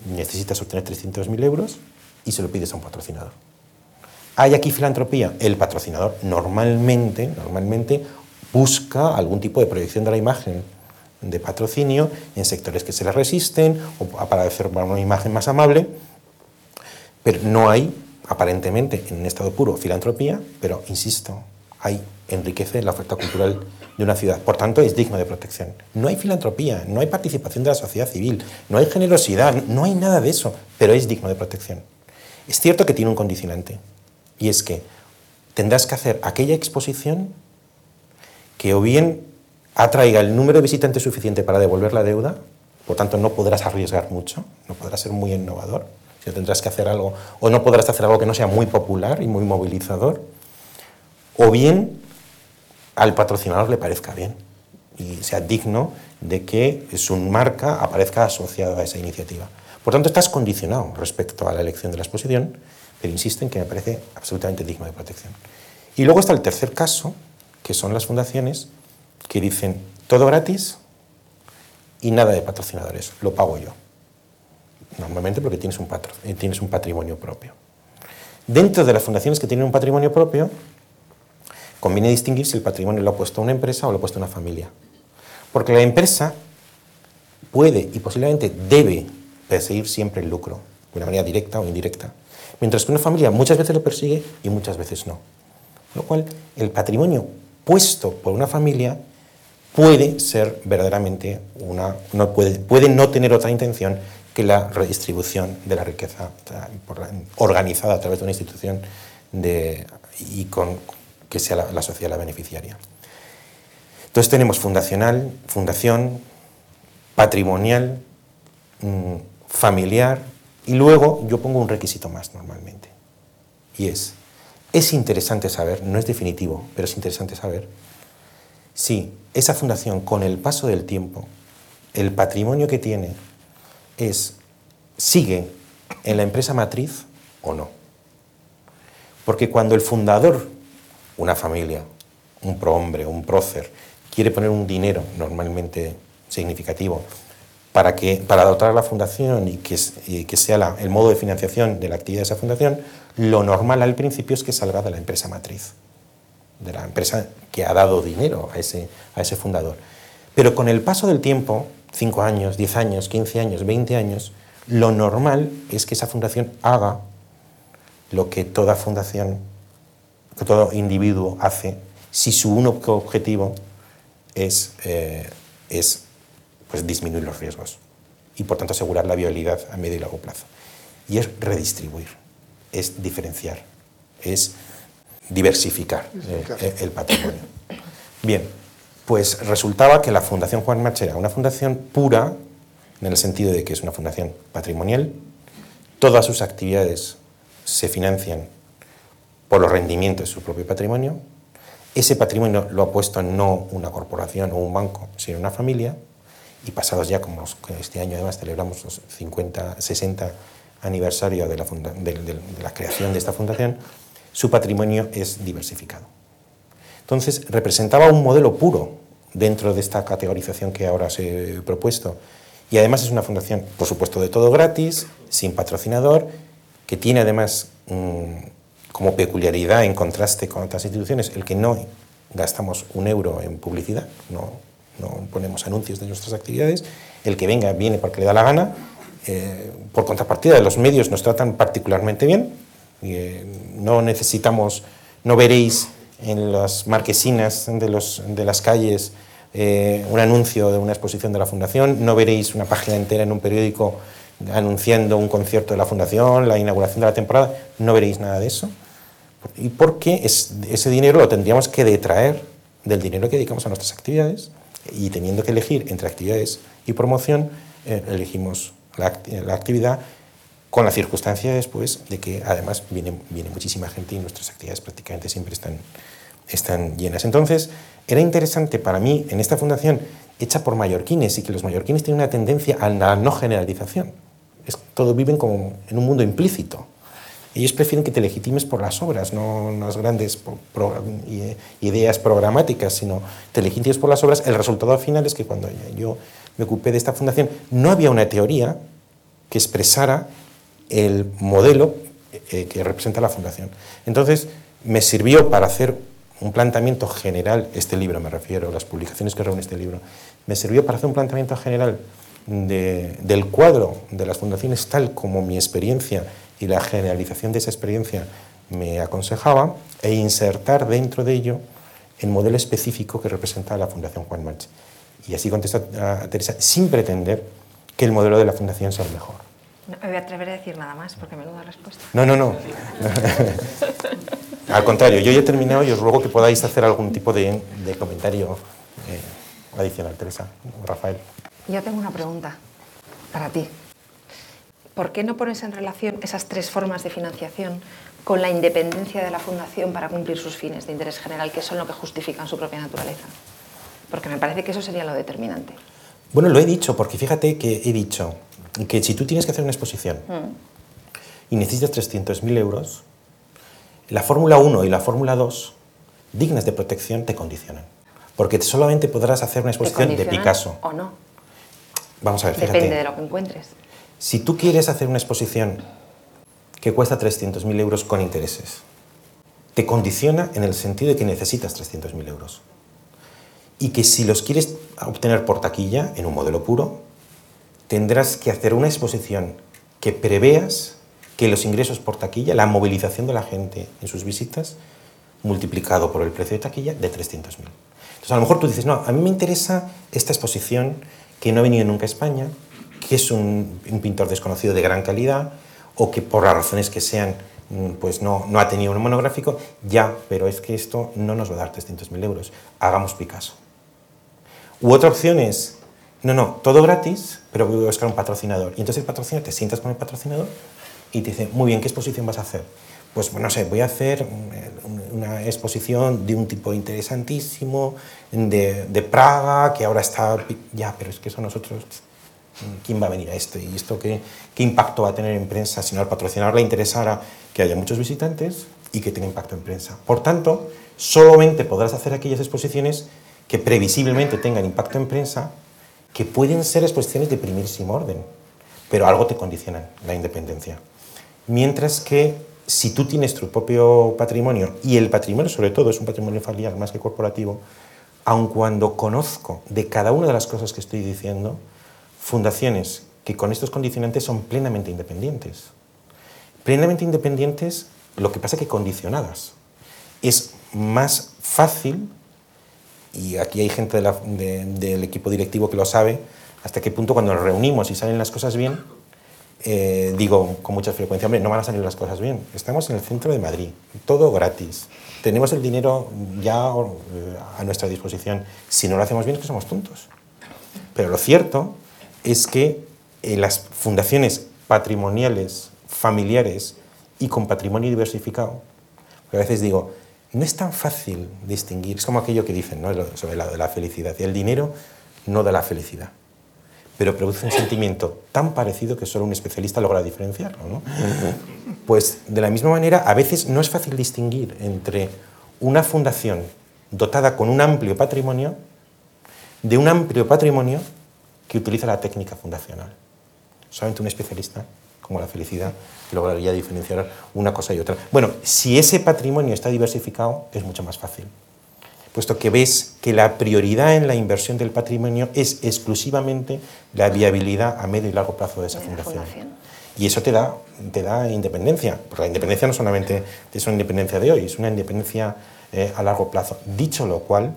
necesitas obtener 300.000 euros y se lo pides a un patrocinador. ¿Hay aquí filantropía? El patrocinador normalmente, normalmente busca algún tipo de proyección de la imagen de patrocinio en sectores que se le resisten o para hacer una imagen más amable, pero no hay, aparentemente, en un estado puro, filantropía, pero, insisto, hay, enriquece la oferta cultural de una ciudad. Por tanto, es digno de protección. No hay filantropía, no hay participación de la sociedad civil, no hay generosidad, no hay nada de eso, pero es digno de protección. Es cierto que tiene un condicionante, y es que tendrás que hacer aquella exposición que o bien atraiga el número de visitantes suficiente para devolver la deuda, por tanto no podrás arriesgar mucho, no podrás ser muy innovador, si tendrás que hacer algo, o no podrás hacer algo que no sea muy popular y muy movilizador, o bien al patrocinador le parezca bien y sea digno de que su marca aparezca asociada a esa iniciativa. Por tanto, estás condicionado respecto a la elección de la exposición, pero insisto en que me parece absolutamente digno de protección. Y luego está el tercer caso, que son las fundaciones que dicen todo gratis y nada de patrocinadores, lo pago yo. Normalmente porque tienes un, eh, tienes un patrimonio propio. Dentro de las fundaciones que tienen un patrimonio propio, conviene distinguir si el patrimonio lo ha puesto una empresa o lo ha puesto una familia. Porque la empresa puede y posiblemente debe perseguir siempre el lucro, de una manera directa o indirecta, mientras que una familia muchas veces lo persigue y muchas veces no. Con lo cual, el patrimonio puesto por una familia puede ser verdaderamente una, no puede, puede no tener otra intención que la redistribución de la riqueza organizada a través de una institución de, y con, que sea la, la sociedad la beneficiaria. Entonces tenemos fundacional, fundación, patrimonial, mmm, familiar y luego yo pongo un requisito más normalmente. Y es, es interesante saber, no es definitivo, pero es interesante saber si esa fundación con el paso del tiempo, el patrimonio que tiene es, sigue en la empresa matriz o no. Porque cuando el fundador una familia, un prohombre, un prócer, quiere poner un dinero normalmente significativo para, que, para dotar a la fundación y que, que sea el modo de financiación de la actividad de esa fundación, lo normal al principio es que salga de la empresa matriz. de la empresa que ha dado dinero a ese, a ese fundador. Pero con el paso del tiempo, 5 años, 10 años, 15 años, 20 años, lo normal es que esa fundación haga lo que toda fundación, que todo individuo hace si su único objetivo es, eh, es pues, disminuir los riesgos y por tanto asegurar la viabilidad a medio y largo plazo. Y es redistribuir, es diferenciar, es diversificar, el patrimonio. Bien, pues resultaba que la Fundación Juan March era una fundación pura, en el sentido de que es una fundación patrimonial, todas sus actividades se financian por los rendimientos de su propio patrimonio, ese patrimonio lo ha puesto no una corporación o un banco, sino una familia, y pasados ya, como este año además celebramos los 50, 60 aniversario de la, de la creación de esta fundación, su patrimonio es diversificado. Entonces, representaba un modelo puro dentro de esta categorización que ahora se he propuesto. Y además es una fundación, por supuesto, de todo gratis, sin patrocinador, que tiene además mm, como peculiaridad, en contraste con otras instituciones, el que no gastamos un euro en publicidad, no, no ponemos anuncios de nuestras actividades, el que venga viene porque le da la gana, eh, por contrapartida los medios nos tratan particularmente bien, eh, no necesitamos, no veréis en las marquesinas de, las calles eh, un anuncio de una exposición de la Fundación, no veréis una página entera en un periódico anunciando un concierto de la Fundación, la inauguración de la temporada, no veréis nada de eso. Y porque ese dinero lo tendríamos que detraer del dinero que dedicamos a nuestras actividades y teniendo que elegir entre actividades y promoción, eh, elegimos la, actividad con la circunstancia después de que además viene, viene muchísima gente y nuestras actividades prácticamente siempre están, están llenas. Entonces, era interesante para mí en esta fundación hecha por mallorquines y que los mallorquines tienen una tendencia a la no generalización. Es, todo viven como en un mundo implícito. Ellos prefieren que te legitimes por las obras, no las grandes ideas programáticas, sino te legitimes por las obras. El resultado final es que cuando yo me ocupé de esta fundación, no había una teoría que expresara el modelo eh, que representa la fundación. Entonces, me sirvió para hacer un planteamiento general, este libro me refiero, las publicaciones que reúne este libro, me sirvió para hacer un planteamiento general del cuadro de las fundaciones tal como mi experiencia y la generalización de esa experiencia me aconsejaba e insertar dentro de ello el modelo específico que representa la Fundación Juan March. Y así contesta a Teresa, sin pretender que el modelo de la Fundación sea el mejor. No me voy a atrever a decir nada más, porque menuda respuesta. No, no, no. Al contrario, yo ya he terminado y os ruego que podáis hacer algún tipo de, comentario eh, adicional, Teresa, Rafael. Yo tengo una pregunta para ti. ¿Por qué no pones en relación esas tres formas de financiación con la independencia de la Fundación para cumplir sus fines de interés general, que son lo que justifican su propia naturaleza? Porque me parece que eso sería lo determinante. Bueno, lo he dicho, porque fíjate que he dicho que si tú tienes que hacer una exposición mm. y necesitas 300.000 euros, la Fórmula 1 y la Fórmula 2, dignas de protección, te condicionan. Porque solamente podrás hacer una exposición de Picasso. ¿O no? Vamos a ver, fíjate. Depende de lo que encuentres. Si tú quieres hacer una exposición que cuesta 300.000 euros con intereses, te condiciona en el sentido de que necesitas 300.000 euros. Y que si los quieres obtener por taquilla, en un modelo puro, tendrás que hacer una exposición que preveas que los ingresos por taquilla, la movilización de la gente en sus visitas, multiplicado por el precio de taquilla, de 300.000. Entonces, a lo mejor tú dices, no, a mí me interesa esta exposición que no ha venido nunca a España, que es un, pintor desconocido de gran calidad o que por las razones que sean mm, pues no, no ha tenido un monográfico, ya, pero es que esto no nos va a dar 300.000 euros, hagamos Picasso. U otra opción es, no, no, todo gratis, pero voy a buscar un patrocinador. Y entonces el patrocinador, te sientas con el patrocinador y te dice, muy bien, ¿qué exposición vas a hacer? Pues no sé, voy a hacer una exposición de un tipo interesantísimo, de, de Praga, que ahora está... Ya, pero es que eso nosotros ¿Quién va a venir a esto? ¿Y esto qué, qué impacto va a tener en prensa si no al patrocinador le interesara que haya muchos visitantes y que tenga impacto en prensa? Por tanto, solamente podrás hacer aquellas exposiciones que previsiblemente tengan impacto en prensa, que pueden ser exposiciones de sin orden, pero algo te condicionan, la independencia. Mientras que si tú tienes tu propio patrimonio, y el patrimonio sobre todo es un patrimonio familiar más que corporativo, aun cuando conozco de cada una de las cosas que estoy diciendo, fundaciones que con estos condicionantes son plenamente independientes. Plenamente independientes, lo que pasa que condicionadas. Es más fácil, y aquí hay gente del equipo directivo que lo sabe, hasta qué punto cuando nos reunimos y salen las cosas bien, eh, digo con mucha frecuencia, hombre, no van a salir las cosas bien. Estamos en el centro de Madrid, todo gratis. Tenemos el dinero ya eh, a nuestra disposición. Si no lo hacemos bien es que somos tontos. Pero lo cierto es que eh, las fundaciones patrimoniales, familiares y con patrimonio diversificado, a veces digo, no es tan fácil distinguir, es como aquello que dicen ¿no? sobre la, la felicidad. El dinero no da la felicidad pero produce un sentimiento tan parecido que solo un especialista logra diferenciarlo. ¿no? Pues de la misma manera, a veces no es fácil distinguir entre una fundación dotada con un amplio patrimonio de un amplio patrimonio que utiliza la técnica fundacional. Solamente un especialista, como la felicidad, lograría diferenciar una cosa y otra. Bueno, si ese patrimonio está diversificado, es mucho más fácil puesto que ves que la prioridad en la inversión del patrimonio es exclusivamente la viabilidad a medio y largo plazo de esa fundación. Y eso te da, te da independencia, porque la independencia no solamente es una independencia de hoy, es una independencia eh, a largo plazo. Dicho lo cual,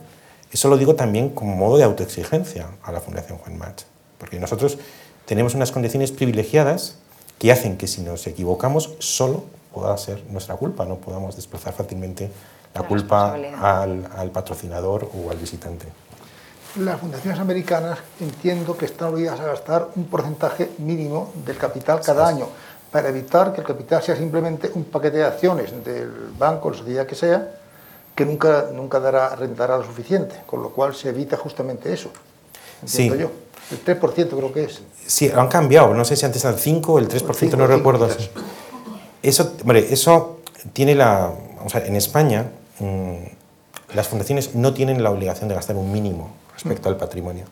eso lo digo también como modo de autoexigencia a la Fundación Juan March, porque nosotros tenemos unas condiciones privilegiadas que hacen que si nos equivocamos solo pueda ser nuestra culpa, no podamos desplazar fácilmente la culpa al, patrocinador o al visitante. Las fundaciones americanas entiendo que están obligadas a gastar un porcentaje mínimo del capital cada año. Para evitar que el capital sea simplemente un paquete de acciones del banco, la sociedad que sea, que nunca, nunca dará, rentará lo suficiente, con lo cual se evita justamente eso. Entiendo yo. El 3% creo que es. Sí, han cambiado. No sé si antes eran 5 o el 3%, no recuerdo. Eso, hombre, eso tiene la... O sea, en España Mm, las fundaciones no tienen la obligación de gastar un mínimo respecto al patrimonio.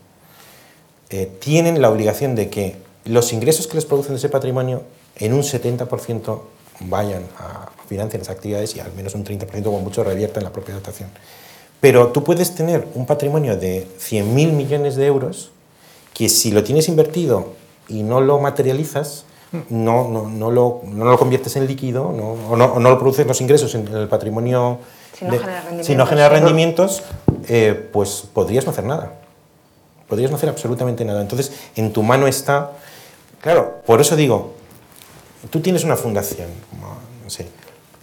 Eh, tienen la obligación de que los ingresos que les producen ese patrimonio en un 70% vayan a financiar las actividades y al menos un 30% como mucho revierta en la propia dotación. Pero tú puedes tener un patrimonio de 100.000 millones de euros que si lo tienes invertido y no lo materializas, no, no, no, lo, no lo, conviertes en líquido o, no, lo produces los ingresos en el patrimonio si no genera rendimientos, eh, pues podrías no hacer nada. Podrías no hacer absolutamente nada. Entonces, en tu mano está... Claro, por eso digo, tú tienes una fundación, no sé,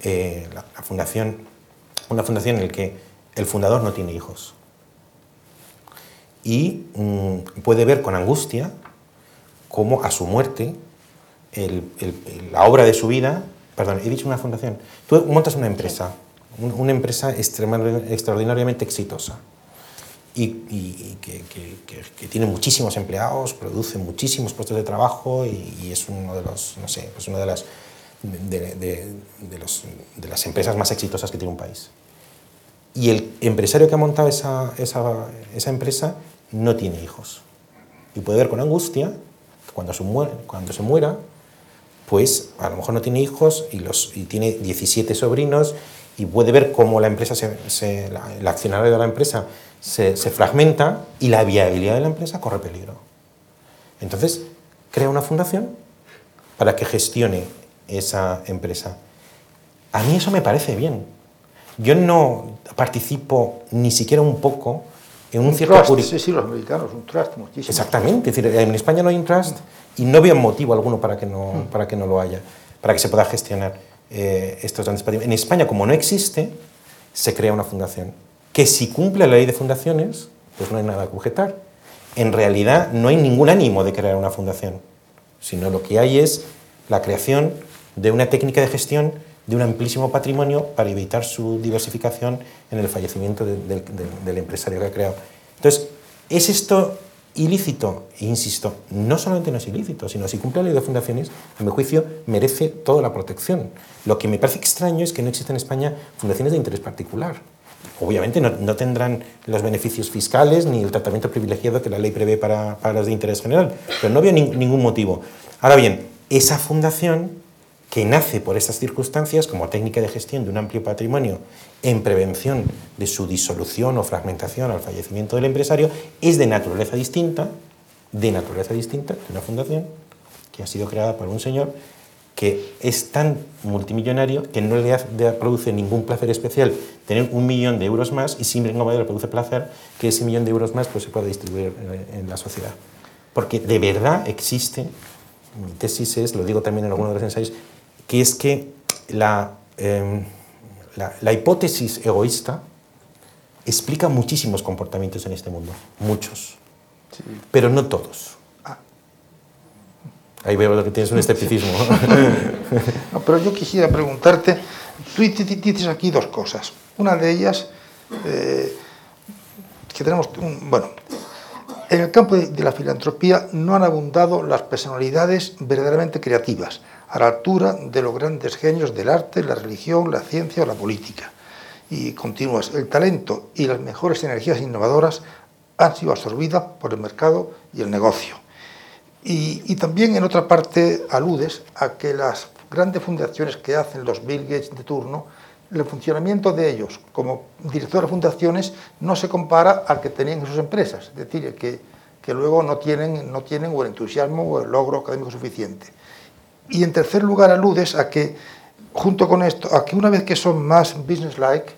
eh, la, fundación, una fundación en la que el fundador no tiene hijos. Y mm, puede ver con angustia cómo a su muerte la obra de su vida, perdón, he dicho una fundación, tú montas una empresa, una empresa extraordinariamente exitosa y, que, tiene muchísimos empleados, produce muchísimos puestos de trabajo y, es uno de los, no sé, pues una de las, de, las empresas más exitosas que tiene un país. Y el empresario que ha montado esa, esa, empresa no tiene hijos. Y puede ver con angustia que cuando se, muere, cuando se muera, pues a lo mejor no tiene hijos y, los, y tiene 17 sobrinos y puede ver cómo la empresa, se, el accionario de la empresa se, fragmenta y la viabilidad de la empresa corre peligro. Entonces, crea una fundación para que gestione esa empresa. A mí eso me parece bien. Yo no participo ni siquiera un poco en un, cierto trust, Sí, sí, los americanos, un trust muchísimo. Exactamente, es decir, en España no hay un trust y no veo motivo alguno para que no, mm. para que no lo haya, para que se pueda gestionar. Eh, estos grandes patrimonios. En España, como no existe, se crea una fundación, que si cumple la ley de fundaciones, pues no hay nada que objetar. En realidad no hay ningún ánimo de crear una fundación, sino lo que hay es la creación de una técnica de gestión de un amplísimo patrimonio para evitar su diversificación en el fallecimiento del empresario que ha creado. Entonces, ¿es esto ilícito, e insisto, no solamente no es ilícito, sino si cumple la ley de fundaciones, a mi juicio merece toda la protección. Lo que me parece extraño es que no existen en España fundaciones de interés particular. Obviamente no, tendrán los beneficios fiscales ni el tratamiento privilegiado que la ley prevé para, las de interés general, pero no veo ningún motivo. Ahora bien, esa fundación que nace por estas circunstancias como técnica de gestión de un amplio patrimonio en prevención de su disolución o fragmentación al fallecimiento del empresario, es de naturaleza distinta, de naturaleza distinta de una fundación que ha sido creada por un señor que es tan multimillonario que no le produce ningún placer especial tener un millón de euros más y sin embargo le produce placer que ese millón de euros más pues, se pueda distribuir en la sociedad. Porque de verdad existe, mi tesis es, lo digo también en algunos de los ensayos, que es que la, em, la, hipótesis egoísta explica muchísimos comportamientos en este mundo, muchos, pero no todos. Ah. Ahí veo que tienes un escepticismo. pero yo quisiera preguntarte, tú dices aquí dos cosas. Una de ellas, eh, que tenemos, bueno, en el campo de la filantropía no han abundado las personalidades verdaderamente creativas, a la altura de los grandes genios del arte, la religión, la ciencia o la política. Y continúas, el talento y las mejores energías innovadoras han sido absorbidas por el mercado y el negocio. Y, también en otra parte aludes a que las grandes fundaciones que hacen los Bill Gates de turno, el funcionamiento de ellos como director de fundaciones no se compara al que tenían en sus empresas, es decir, que, que luego no tienen, no tienen o el entusiasmo o el logro académico suficiente. Y en tercer lugar aludes a que, junto con esto, a que una vez que son más business-like,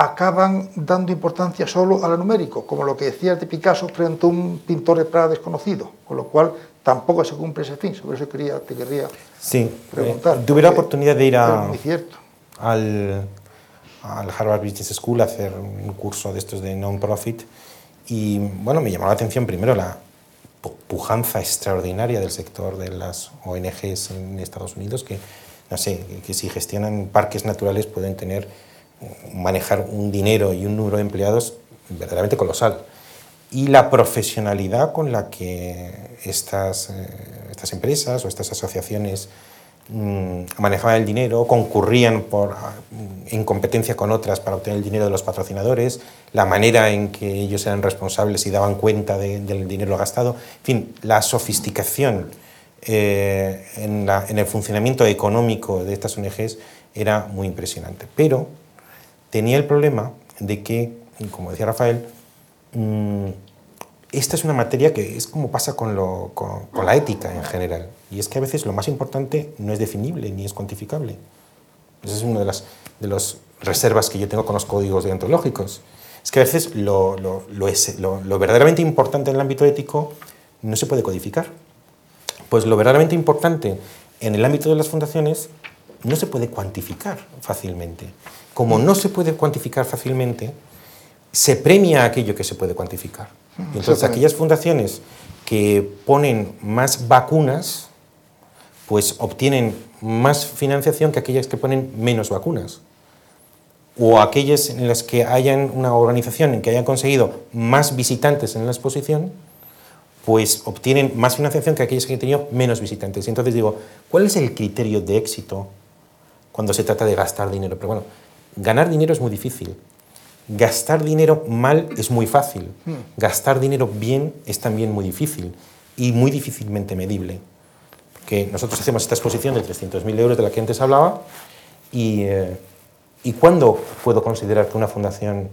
acaban dando importancia solo a lo numérico, como lo que decía de Picasso frente a un pintor de Prada desconocido, con lo cual tampoco se cumple ese fin. Sobre eso quería, te querría sí, preguntar. Eh, tuve la oportunidad de ir a, Al, al Harvard Business School a hacer un curso de estos de non-profit y bueno, me llamó la atención primero la, pujanza extraordinaria del sector de las ONGs en Estados Unidos que, no sé, que si gestionan parques naturales pueden tener, manejar un dinero y un número de empleados verdaderamente colosal. Y la profesionalidad con la que estas, eh, estas empresas o estas asociaciones Mm, manejaban el dinero, concurrían por, ah, en competencia con otras para obtener el dinero de los patrocinadores, la manera en que ellos eran responsables y daban cuenta del dinero gastado, en fin, la sofisticación eh, en, el funcionamiento económico de estas ONGs era muy impresionante. Pero tenía el problema de que, como decía Rafael, mm, esta es una materia que es como pasa con, la ética en general. Y es que a veces lo más importante no es definible ni es cuantificable. Esa es una de las, de las reservas que yo tengo con los códigos deontológicos. Es que a veces lo, lo, lo, verdaderamente importante en el ámbito ético no se puede codificar. Pues lo verdaderamente importante en el ámbito de las fundaciones no se puede cuantificar fácilmente. Como no se puede cuantificar fácilmente, se premia aquello que se puede cuantificar. Entonces, aquellas fundaciones que ponen más vacunas, pues obtienen más financiación que aquellas que ponen menos vacunas. O aquellas en las que hayan una organización en que hayan conseguido más visitantes en la exposición, pues obtienen más financiación que aquellas que han tenido menos visitantes. Entonces digo, ¿cuál es el criterio de éxito cuando se trata de gastar dinero? Pero bueno, ganar dinero es muy difícil. Gastar dinero mal es muy fácil, gastar dinero bien es también muy difícil y muy difícilmente medible. Porque nosotros hacemos esta exposición de 300.000 euros de la que antes hablaba y, eh, ¿y cuándo puedo considerar que una fundación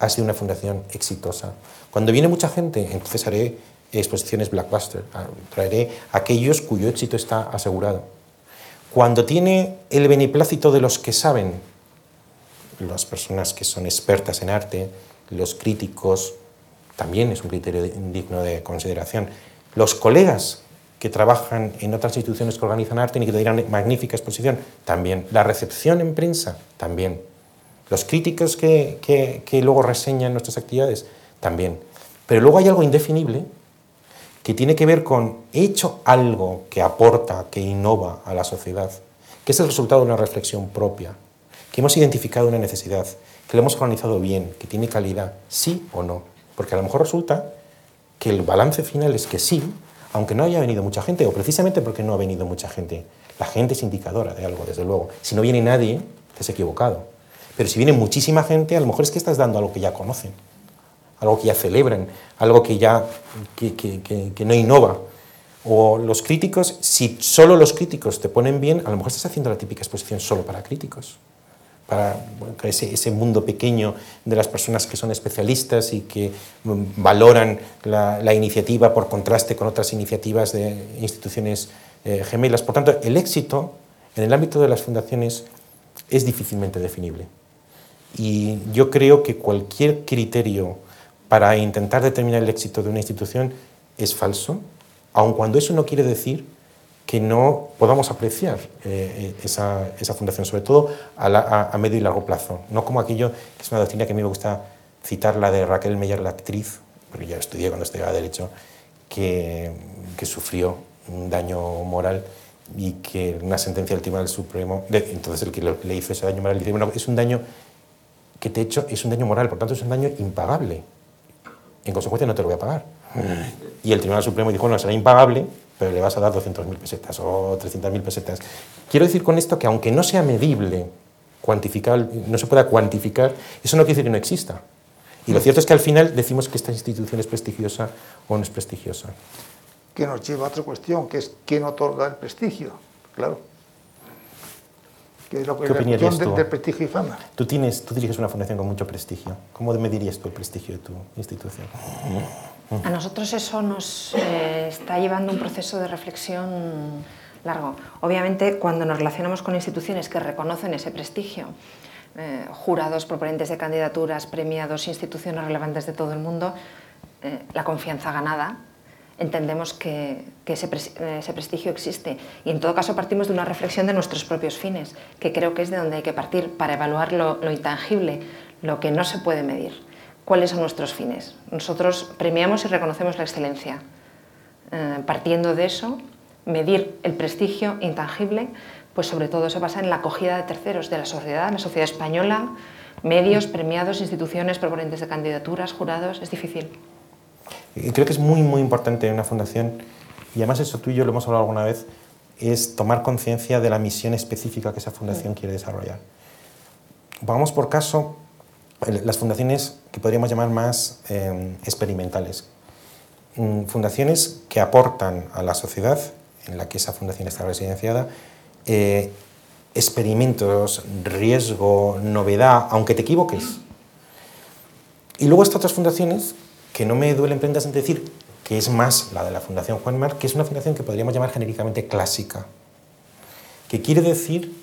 ha sido una fundación exitosa? Cuando viene mucha gente, entonces haré exposiciones blackbuster, ah, traeré aquellos cuyo éxito está asegurado. Cuando tiene el beneplácito de los que saben las personas que son expertas en arte, los críticos, también es un criterio digno de consideración. Los colegas que trabajan en otras instituciones que organizan arte y que te dirán magnífica exposición, también. La recepción en prensa, también. Los críticos que, que, que luego reseñan nuestras actividades, también. Pero luego hay algo indefinible que tiene que ver con he hecho algo que aporta, que innova a la sociedad, que es el resultado de una reflexión propia, que hemos identificado una necesidad, que lo hemos organizado bien, que tiene calidad, sí o no. Porque a lo mejor resulta que el balance final es que sí, aunque no haya venido mucha gente, o precisamente porque no ha venido mucha gente. La gente es indicadora de algo, desde luego. Si no viene nadie, te has equivocado. Pero si viene muchísima gente, a lo mejor es que estás dando algo que ya conocen, algo que ya celebran, algo que ya que, que no innova, O los críticos, si solo los críticos te ponen bien, a lo mejor estás haciendo la típica exposición solo para críticos, para ese, ese mundo pequeño de las personas que son especialistas y que mm, valoran la, iniciativa por contraste con otras iniciativas de instituciones eh, gemelas. Por tanto, el éxito en el ámbito de las fundaciones es difícilmente definible. Y yo creo que cualquier criterio para intentar determinar el éxito de una institución es falso, aun cuando eso no quiere decir que no podamos apreciar eh, esa, esa, fundación, sobre todo a, a, medio y largo plazo. No como aquello, que es una doctrina que a mí me gusta citar, la de Raquel Meyer, la actriz, porque ya estudié cuando estudiaba Derecho, que, que sufrió un daño moral y que una sentencia del Tribunal Supremo, entonces el que le hizo ese daño moral dice, bueno, es un daño que te he hecho, es un daño moral, por tanto es un daño impagable. En consecuencia no te lo voy a pagar. Y el Tribunal Supremo dijo, no, será impagable, pero le vas a dar 200.000 pesetas o 300.000 pesetas. Quiero decir con esto que aunque no sea medible, cuantificar, no se pueda cuantificar, eso no quiere decir que no exista. Y lo cierto es que al final decimos que esta institución es prestigiosa o no es prestigiosa que nos lleva a otra cuestión, que es quién otorga el prestigio, claro. Que es lo, ¿Qué la cuestión de, de, prestigio y fama. Tú, tienes, tú diriges una fundación con mucho prestigio. ¿Cómo medirías tú el prestigio de tu institución? A nosotros eso nos eh, está llevando un proceso de reflexión largo. Obviamente, cuando nos relacionamos con instituciones que reconocen ese prestigio, eh, jurados, proponentes de candidaturas, premiados, instituciones relevantes de todo el mundo, eh, la confianza ganada entendemos que, ese, prestigio existe. Y en todo caso partimos de una reflexión de nuestros propios fines, que creo que es de donde hay que partir para evaluar lo, intangible, lo que no se puede medir. ¿Cuáles son nuestros fines? Nosotros premiamos y reconocemos la excelencia. Eh, partiendo de eso, medir el prestigio intangible, pues sobre todo se basa en la acogida de terceros de la sociedad, la sociedad española, medios, premiados, instituciones, proponentes de candidaturas, jurados, es difícil. Creo que es muy, muy importante en una fundación, y además eso tú y yo lo hemos hablado alguna vez, es tomar conciencia de la misión específica que esa fundación quiere desarrollar. Pongamos por caso las fundaciones que podríamos llamar más eh, experimentales. Mm, fundaciones que aportan a la sociedad en la que esa fundación está residenciada eh, experimentos, riesgo, novedad, aunque te equivoques. Y luego estas otras fundaciones que no me duelen prendas en decir que es más la de la Fundación Juan Mar, que es una fundación que podríamos llamar genéricamente clásica, que quiere decir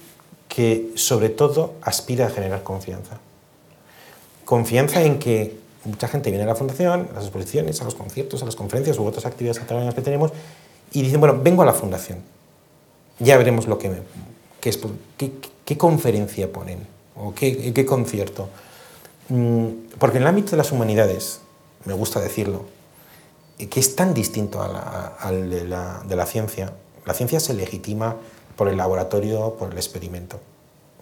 que sobre todo aspira a generar confianza. Confianza en que mucha gente viene a la fundación, a las exposiciones, a los conciertos, a las conferencias u otras actividades que tenemos y dicen, bueno, vengo a la fundación, ya veremos lo que, es, qué, conferencia ponen o qué, concierto. Mm, porque en el ámbito de las humanidades, me gusta decirlo, que es tan distinto al de la, ciencia. La ciencia se legitima por el laboratorio, por el experimento.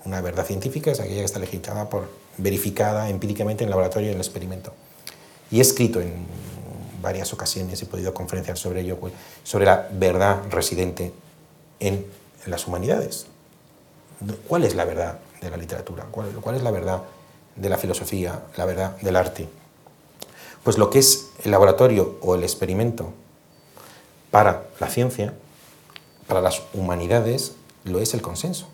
Una verdad científica es aquella que está legitimada por, verificada empíricamente en el laboratorio y en el experimento. Y he escrito en varias ocasiones, he podido conferenciar sobre ello, pues, sobre la verdad residente en las humanidades. ¿Cuál es la verdad de la literatura? cuál es la verdad de la filosofía, la verdad del arte? Pues lo que es el laboratorio o el experimento para la ciencia, para las humanidades, lo es el consenso.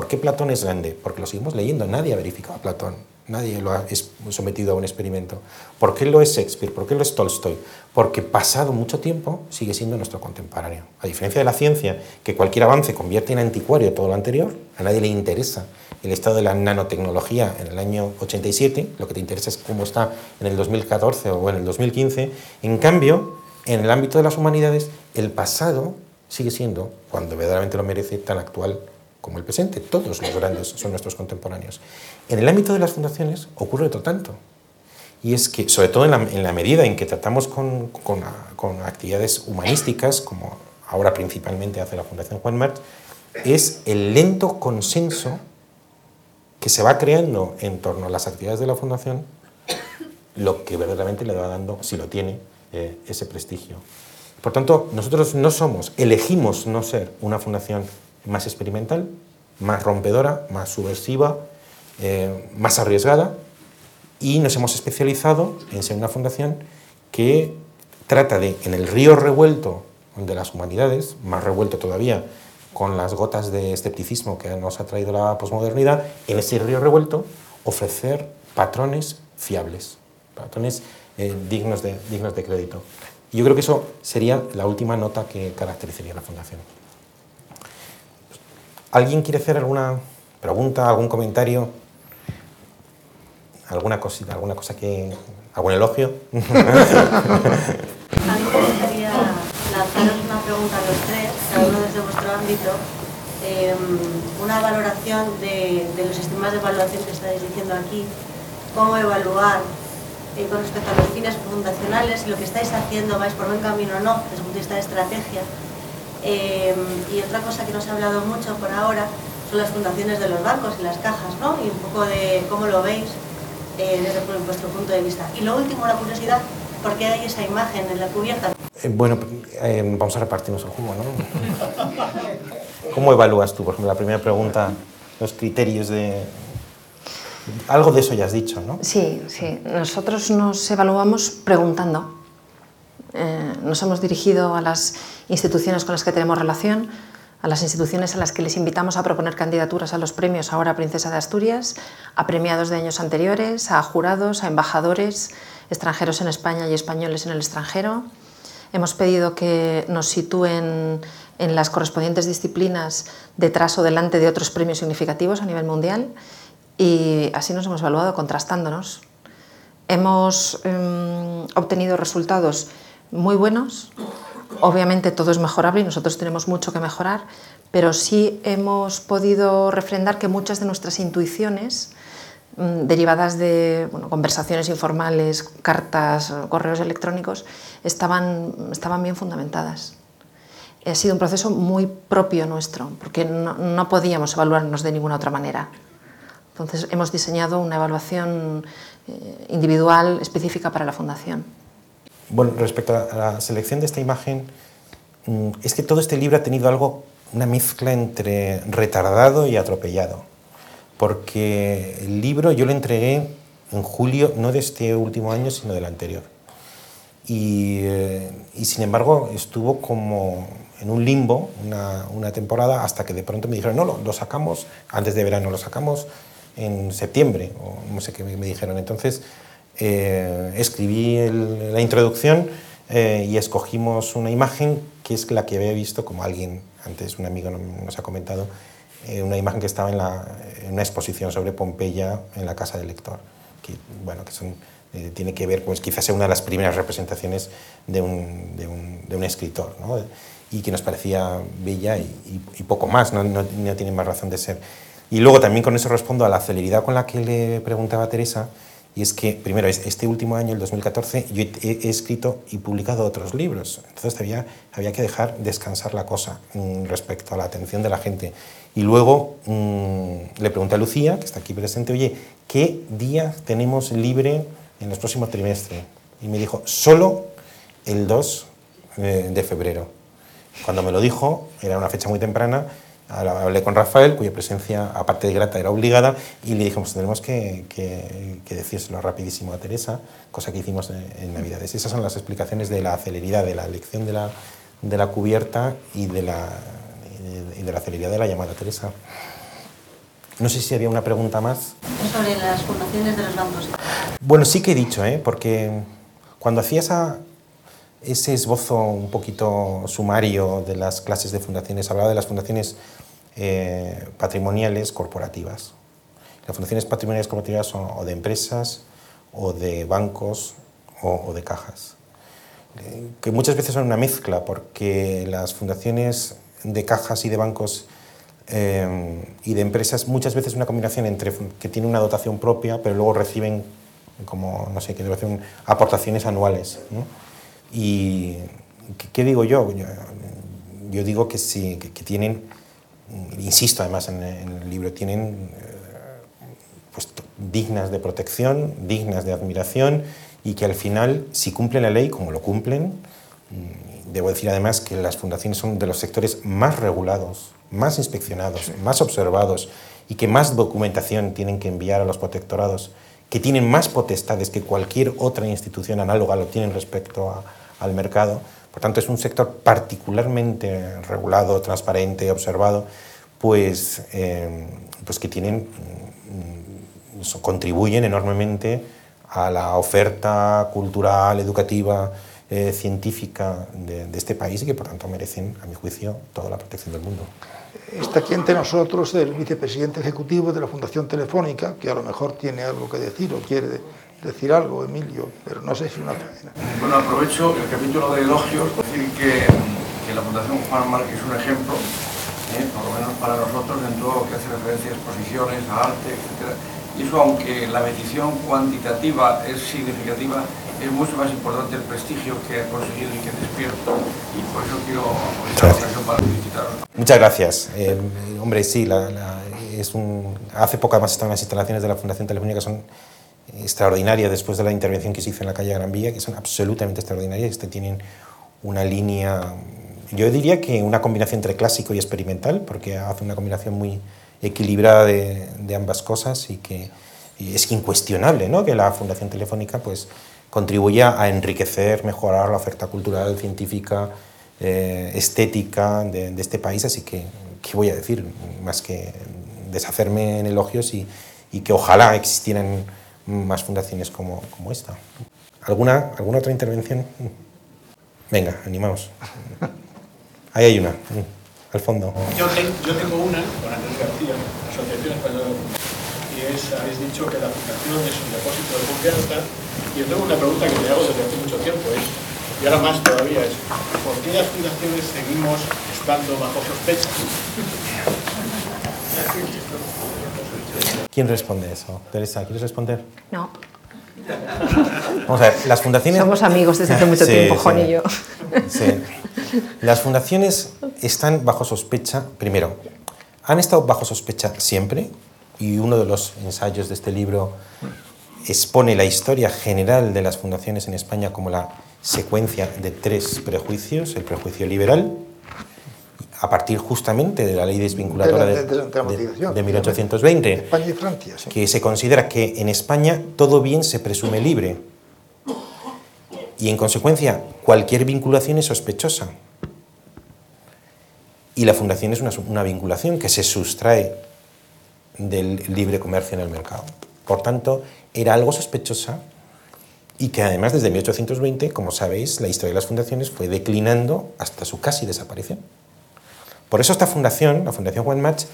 ¿Por qué Platón es grande? Porque lo seguimos leyendo, nadie ha verificado a Platón, nadie lo ha sometido a un experimento. ¿Por qué lo es Shakespeare? ¿Por qué lo es Tolstoy? Porque pasado mucho tiempo sigue siendo nuestro contemporáneo. A diferencia de la ciencia, que cualquier avance convierte en anticuario todo lo anterior, a nadie le interesa el estado de la nanotecnología en el año 87, lo que te interesa es cómo está en el 2014 o en el 2015. En cambio, en el ámbito de las humanidades, el pasado sigue siendo, cuando verdaderamente lo merece, tan actual como el presente. Todos los grandes son nuestros contemporáneos. En el ámbito de las fundaciones ocurre otro tanto. Y es que, sobre todo en la, medida en que tratamos con, con, con, actividades humanísticas, como ahora principalmente hace la Fundación Juan March, es el lento consenso que se va creando en torno a las actividades de la Fundación, lo que verdaderamente le va dando, si lo tiene, eh, ese prestigio. Por tanto, nosotros no somos, elegimos no ser una fundación más experimental, más rompedora, más subversiva, eh, más arriesgada, y nos hemos especializado en ser una fundación que trata de, en el río revuelto de las humanidades, más revuelto todavía con las gotas de escepticismo que nos ha traído la posmodernidad, en ese río revuelto ofrecer patrones fiables, patrones eh, dignos, de, dignos de crédito. Yo creo que eso sería la última nota que caracterizaría la Fundación. ¿Alguien quiere hacer alguna pregunta, algún comentario? ¿Alguna cosita, alguna cosa que... algún elogio? A mí me gustaría lanzaros una pregunta a los tres, cada uno desde vuestro ámbito, em, una valoración de, los sistemas de evaluación que estáis diciendo aquí, cómo evaluar eh, con respecto a los fines fundacionales, lo que estáis haciendo vais por buen camino o no, desde el punto de vista de estrategia. Em, y otra cosa que no se ha hablado mucho por ahora son las fundaciones de los bancos y las cajas, ¿no? Y un poco de cómo lo veis eh, desde vuestro punto de vista. Y lo último, la curiosidad, ¿por qué hay esa imagen en la cubierta? Eh, bueno, eh, vamos a repartirnos el jugo, ¿no? ¿Cómo evalúas tú, por ejemplo, la primera pregunta, los criterios de... Algo de eso ya has dicho, ¿no? Sí, sí. Nosotros nos evaluamos preguntando. Nos hemos dirigido a las instituciones con las que tenemos relación, a las instituciones a las que les invitamos a proponer candidaturas a los premios ahora Princesa de Asturias, a premiados de años anteriores, a jurados, a embajadores extranjeros en España y españoles en el extranjero. Hemos pedido que nos sitúen en las correspondientes disciplinas detrás o delante de otros premios significativos a nivel mundial y así nos hemos evaluado contrastándonos. Hemos em, obtenido resultados muy buenos, Obviamente todo es mejorable y nosotros tenemos mucho que mejorar, pero sí hemos podido refrendar que muchas de nuestras intuiciones, mm, derivadas de conversaciones informales, cartas, correos electrónicos, estaban, estaban bien fundamentadas. Ha sido un proceso muy propio nuestro, porque no, podíamos evaluarnos de ninguna otra manera. Entonces hemos diseñado una evaluación eh, individual específica para la Fundación. Bueno, respecto a la selección de esta imagen, mm, es que todo este libro ha tenido algo, una mezcla entre retardado y atropellado. Porque el libro yo lo entregué en julio, no de este último año, sino del anterior. Y, eh, sin embargo estuvo como en un limbo una, temporada hasta que de pronto me dijeron, no, lo, sacamos antes de verano, lo sacamos en septiembre, o no sé qué me dijeron. Entonces, eh, escribí la introducción eh, y escogimos una imagen que es la que había visto, como alguien, antes un amigo nos ha comentado, eh, una imagen que estaba en, una exposición sobre Pompeya en la casa del lector, que, bueno, que son, tiene que ver, pues quizás sea una de las primeras representaciones de un, de un, de un escritor, y que nos parecía bella y, poco más, no, no, no, tiene más razón de ser. Y luego también con eso respondo a la celeridad con la que le preguntaba Teresa, y es que, primero, este último año, el 2014, yo he, escrito y publicado otros libros. Entonces había, había que dejar descansar la cosa mm, respecto a la atención de la gente. Y luego mm, le pregunté a Lucía, que está aquí presente, oye, ¿qué día tenemos libre en los próximos trimestres? Y me dijo, solo el 2 eh, de febrero. Cuando me lo dijo, era una fecha muy temprana, hablé con Rafael, cuya presencia, aparte de grata, era obligada, y le dijimos, tenemos que, que, decírselo rapidísimo a Teresa, cosa que hicimos en, Navidades. Esas son las explicaciones de la celeridad, de la elección de la, de la cubierta y de la, y de la celeridad de la llamada Teresa. No sé si había una pregunta más. Sobre las fundaciones de los bancos. Bueno, sí que he dicho, ¿eh? porque cuando hacía esa, ese esbozo un poquito sumario de las clases de fundaciones, hablaba de las fundaciones eh, patrimoniales corporativas. Las fundaciones patrimoniales corporativas son o de empresas, o de bancos, o, de cajas. Eh, que muchas veces son una mezcla, porque las fundaciones de cajas y de bancos eh, y de empresas muchas veces es una combinación entre que tienen una dotación propia, pero luego reciben como, no sé, que aportaciones anuales. ¿Y qué digo yo? yo? digo que sí, que tienen insisto además en, el libro, tienen eh, pues, dignas de protección, dignas de admiración y que al final, si cumplen la ley como lo cumplen, mm, debo decir además que las fundaciones son de los sectores más regulados, más inspeccionados, más observados y que más documentación tienen que enviar a los protectorados, que tienen más potestades que cualquier otra institución análoga lo tienen respecto a, al mercado. Por tanto, es un sector particularmente regulado, transparente, observado, pues, eh, pues que tienen, mm, contribuyen enormemente a la oferta cultural, educativa, eh, científica de, de, este país y que por tanto merecen, a mi juicio, toda la protección del mundo. Está aquí entre nosotros el vicepresidente ejecutivo de la Fundación Telefónica, que a lo mejor tiene algo que decir o quiere decir algo, Emilio, pero no sé si una pena. Bueno, aprovecho el capítulo de elogios para decir que, que la Fundación Juan Marc es un ejemplo, eh, por lo menos para nosotros, en todo lo que hace referencia a exposiciones, a arte, etc. Y eso, aunque la medición cuantitativa es significativa, es mucho más importante el prestigio que ha conseguido y que despierta. Y por eso quiero aprovechar para felicitaros. Muchas gracias. Eh, hombre, sí, la, la, es un, hace poco además estaban las instalaciones de la Fundación Telefónica, son extraordinaria después de la intervención que se hizo en la calle Gran Vía, que son absolutamente extraordinarias, este tienen una línea, yo diría que una combinación entre clásico y experimental, porque hace una combinación muy equilibrada de, ambas cosas y que es incuestionable ¿no? que la Fundación Telefónica pues, contribuya a enriquecer, mejorar la oferta cultural, científica, eh, estética de, este país, así que, ¿qué voy a decir? Más que deshacerme en elogios y que ojalá existieran más fundaciones como, como esta. ¿Alguna, ¿Alguna otra intervención? Venga, animaos. Ahí hay una, al fondo. Yo, yo tengo una con Andrés García, Asociación Española de y es, habéis dicho que la fundación es un depósito de confianza, y yo tengo una pregunta que me hago desde hace mucho tiempo, es, y ahora más todavía, es ¿por qué las fundaciones seguimos estando bajo sospecha? ¿Quién responde eso? Teresa, ¿quieres responder? No. Vamos a ver, las fundaciones... Somos amigos desde hace mucho Sí, tiempo, sí. Juan y yo. Sí. Las fundaciones están bajo sospecha, primero, han estado bajo sospecha siempre, y uno de los ensayos de este libro expone la historia general de las fundaciones en España como la secuencia de tres prejuicios, el prejuicio liberal, a partir justamente de la ley desvinculadora de, De la- de la de- democratización. de 1820, España y Francia, sí. que se considera que en España todo bien se presume libre y en consecuencia cualquier vinculación es sospechosa. Y la fundación es una, una vinculación que se sustrae del libre comercio en el mercado. Por tanto, era algo sospechosa y que además desde 1820, como sabéis, la historia de las fundaciones fue declinando hasta su casi desaparición. Por eso esta fundación, la Fundación Juan March,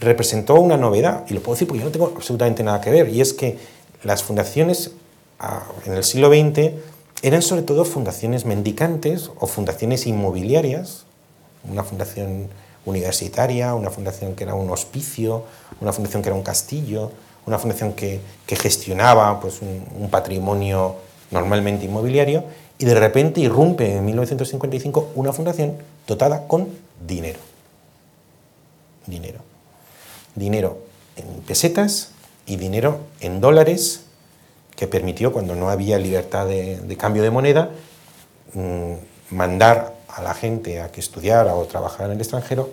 representó una novedad, y lo puedo decir porque yo no tengo absolutamente nada que ver, y es que las fundaciones ah, en el siglo XX eran sobre todo fundaciones mendicantes o fundaciones inmobiliarias, una fundación universitaria, una fundación que era un hospicio, una fundación que era un castillo, una fundación que, que gestionaba pues, un, un patrimonio normalmente inmobiliario, y de repente irrumpe en 1955 una fundación dotada con dinero. Dinero. Dinero en pesetas y dinero en dólares que permitió, cuando no había libertad de, cambio de moneda, mmm, mandar a la gente a que estudiara o trabajara en el extranjero,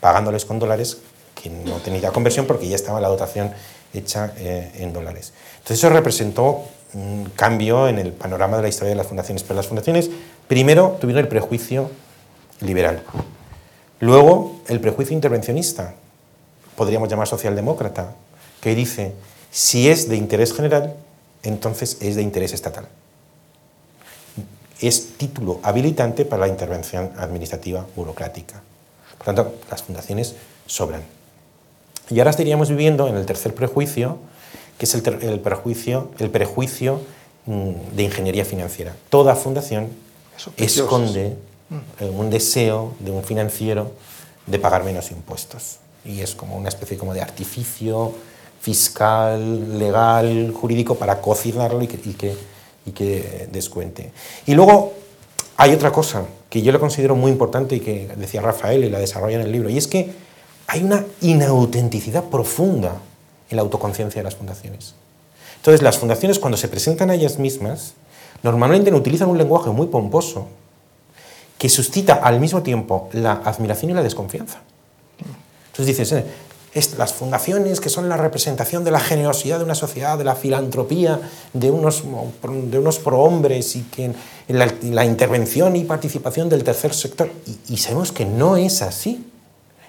pagándoles con dólares, que no tenía conversión porque ya estaba la dotación hecha eh, en dólares. Entonces eso representó un cambio en el panorama de la historia de las fundaciones. Pero las fundaciones, primero, tuvieron el prejuicio liberal. Luego, el prejuicio intervencionista, podríamos llamar socialdemócrata, que dice, si es de interés general, entonces es de interés estatal. Es título habilitante para la intervención administrativa burocrática. Por tanto, las fundaciones sobran. Y ahora estaríamos viviendo en el tercer prejuicio, que es el, el prejuicio, el prejuicio mmm, de ingeniería financiera. Toda fundación esconde un deseo de un financiero de pagar menos impuestos. Y es como una especie como de artificio fiscal, legal, jurídico para cocinarlo y que, y que, descuente. Y luego hay otra cosa que yo lo considero muy importante y que decía Rafael y la desarrolla en el libro, y es que hay una inautenticidad profunda en la autoconciencia de las fundaciones. Entonces, las fundaciones cuando se presentan a ellas mismas, normalmente utilizan un lenguaje muy pomposo que suscita al mismo tiempo la admiración y la desconfianza. Entonces dices, eh, las fundaciones que son la representación de la generosidad de una sociedad, de la filantropía de unos, de unos prohombres y que la, intervención y participación del tercer sector. Y, y sabemos que no es así.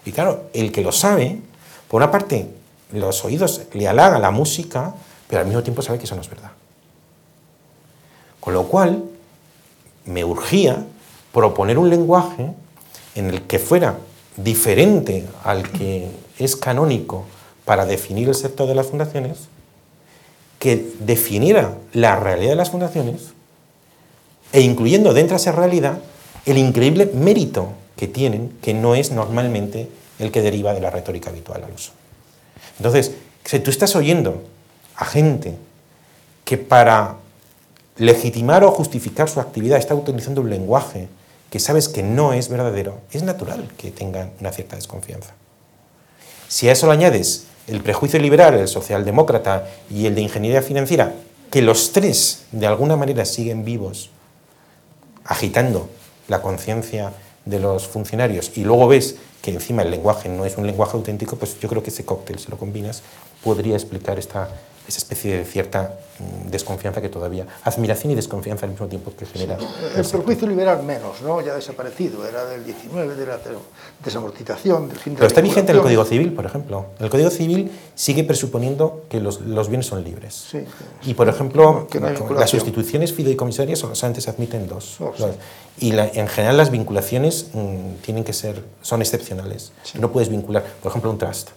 Y claro, el que lo sabe, por una parte, los oídos le halaga la música, pero al mismo tiempo sabe que eso no es verdad. Con lo cual, me urgía proponer un lenguaje en el que fuera diferente al que es canónico para definir el sector de las fundaciones, que definiera la realidad de las fundaciones e incluyendo dentro de esa realidad el increíble mérito que tienen, que no es normalmente el que deriva de la retórica habitual al uso. Entonces, si tú estás oyendo a gente que para legitimar o justificar su actividad está utilizando un lenguaje que sabes que no es verdadero, es natural que tengan una cierta desconfianza. Si a eso le añades el prejuicio liberal, el socialdemócrata y el de ingeniería financiera, que los tres de alguna manera siguen vivos, agitando la conciencia de los funcionarios, y luego ves que encima el lenguaje no es un lenguaje auténtico, pues yo creo que ese cóctel, si lo combinas, podría explicar esta esa especie de cierta mm, desconfianza que todavía, admiración y desconfianza al mismo tiempo que genera. el prejuicio liberal menos, ¿no? Ya ha desaparecido, era del 19, de la desamortización, del fin de Pero está vigente en el Código Civil, por ejemplo. El Código Civil sigue presuponiendo que los, los bienes son libres. Sí, y, por ejemplo, las sustituciones fideicomisarias solamente se admiten dos. Oh, y en general las vinculaciones mm, tienen que ser, son excepcionales. No puedes vincular, por ejemplo, un trust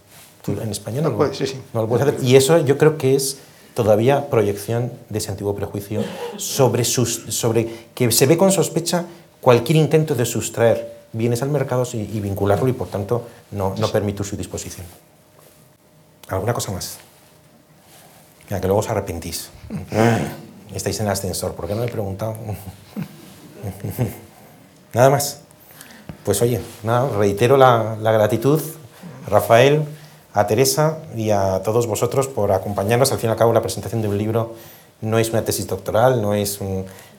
en España no, puede, sí, sí. no lo puedes hacer. Y eso yo creo que es todavía proyección de ese antiguo prejuicio sobre, sus, sobre que se ve con sospecha cualquier intento de sustraer bienes al mercado y, vincularlo y por tanto no, no permite su disposición. ¿Alguna cosa más? Mira, que luego os arrepentís. Estáis en el ascensor, ¿por qué no me he preguntado? Nada más. Pues oye, nada, reitero la, la gratitud, Rafael, a Teresa y a todos vosotros por acompañarnos. Al fin y al cabo, la presentación de un libro no es una tesis doctoral, no es,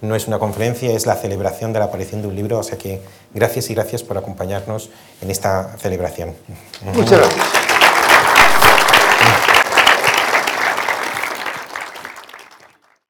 no es una conferencia, es la celebración de la aparición de un libro. O que gracias y gracias por acompañarnos en esta celebración. Muchas gracias.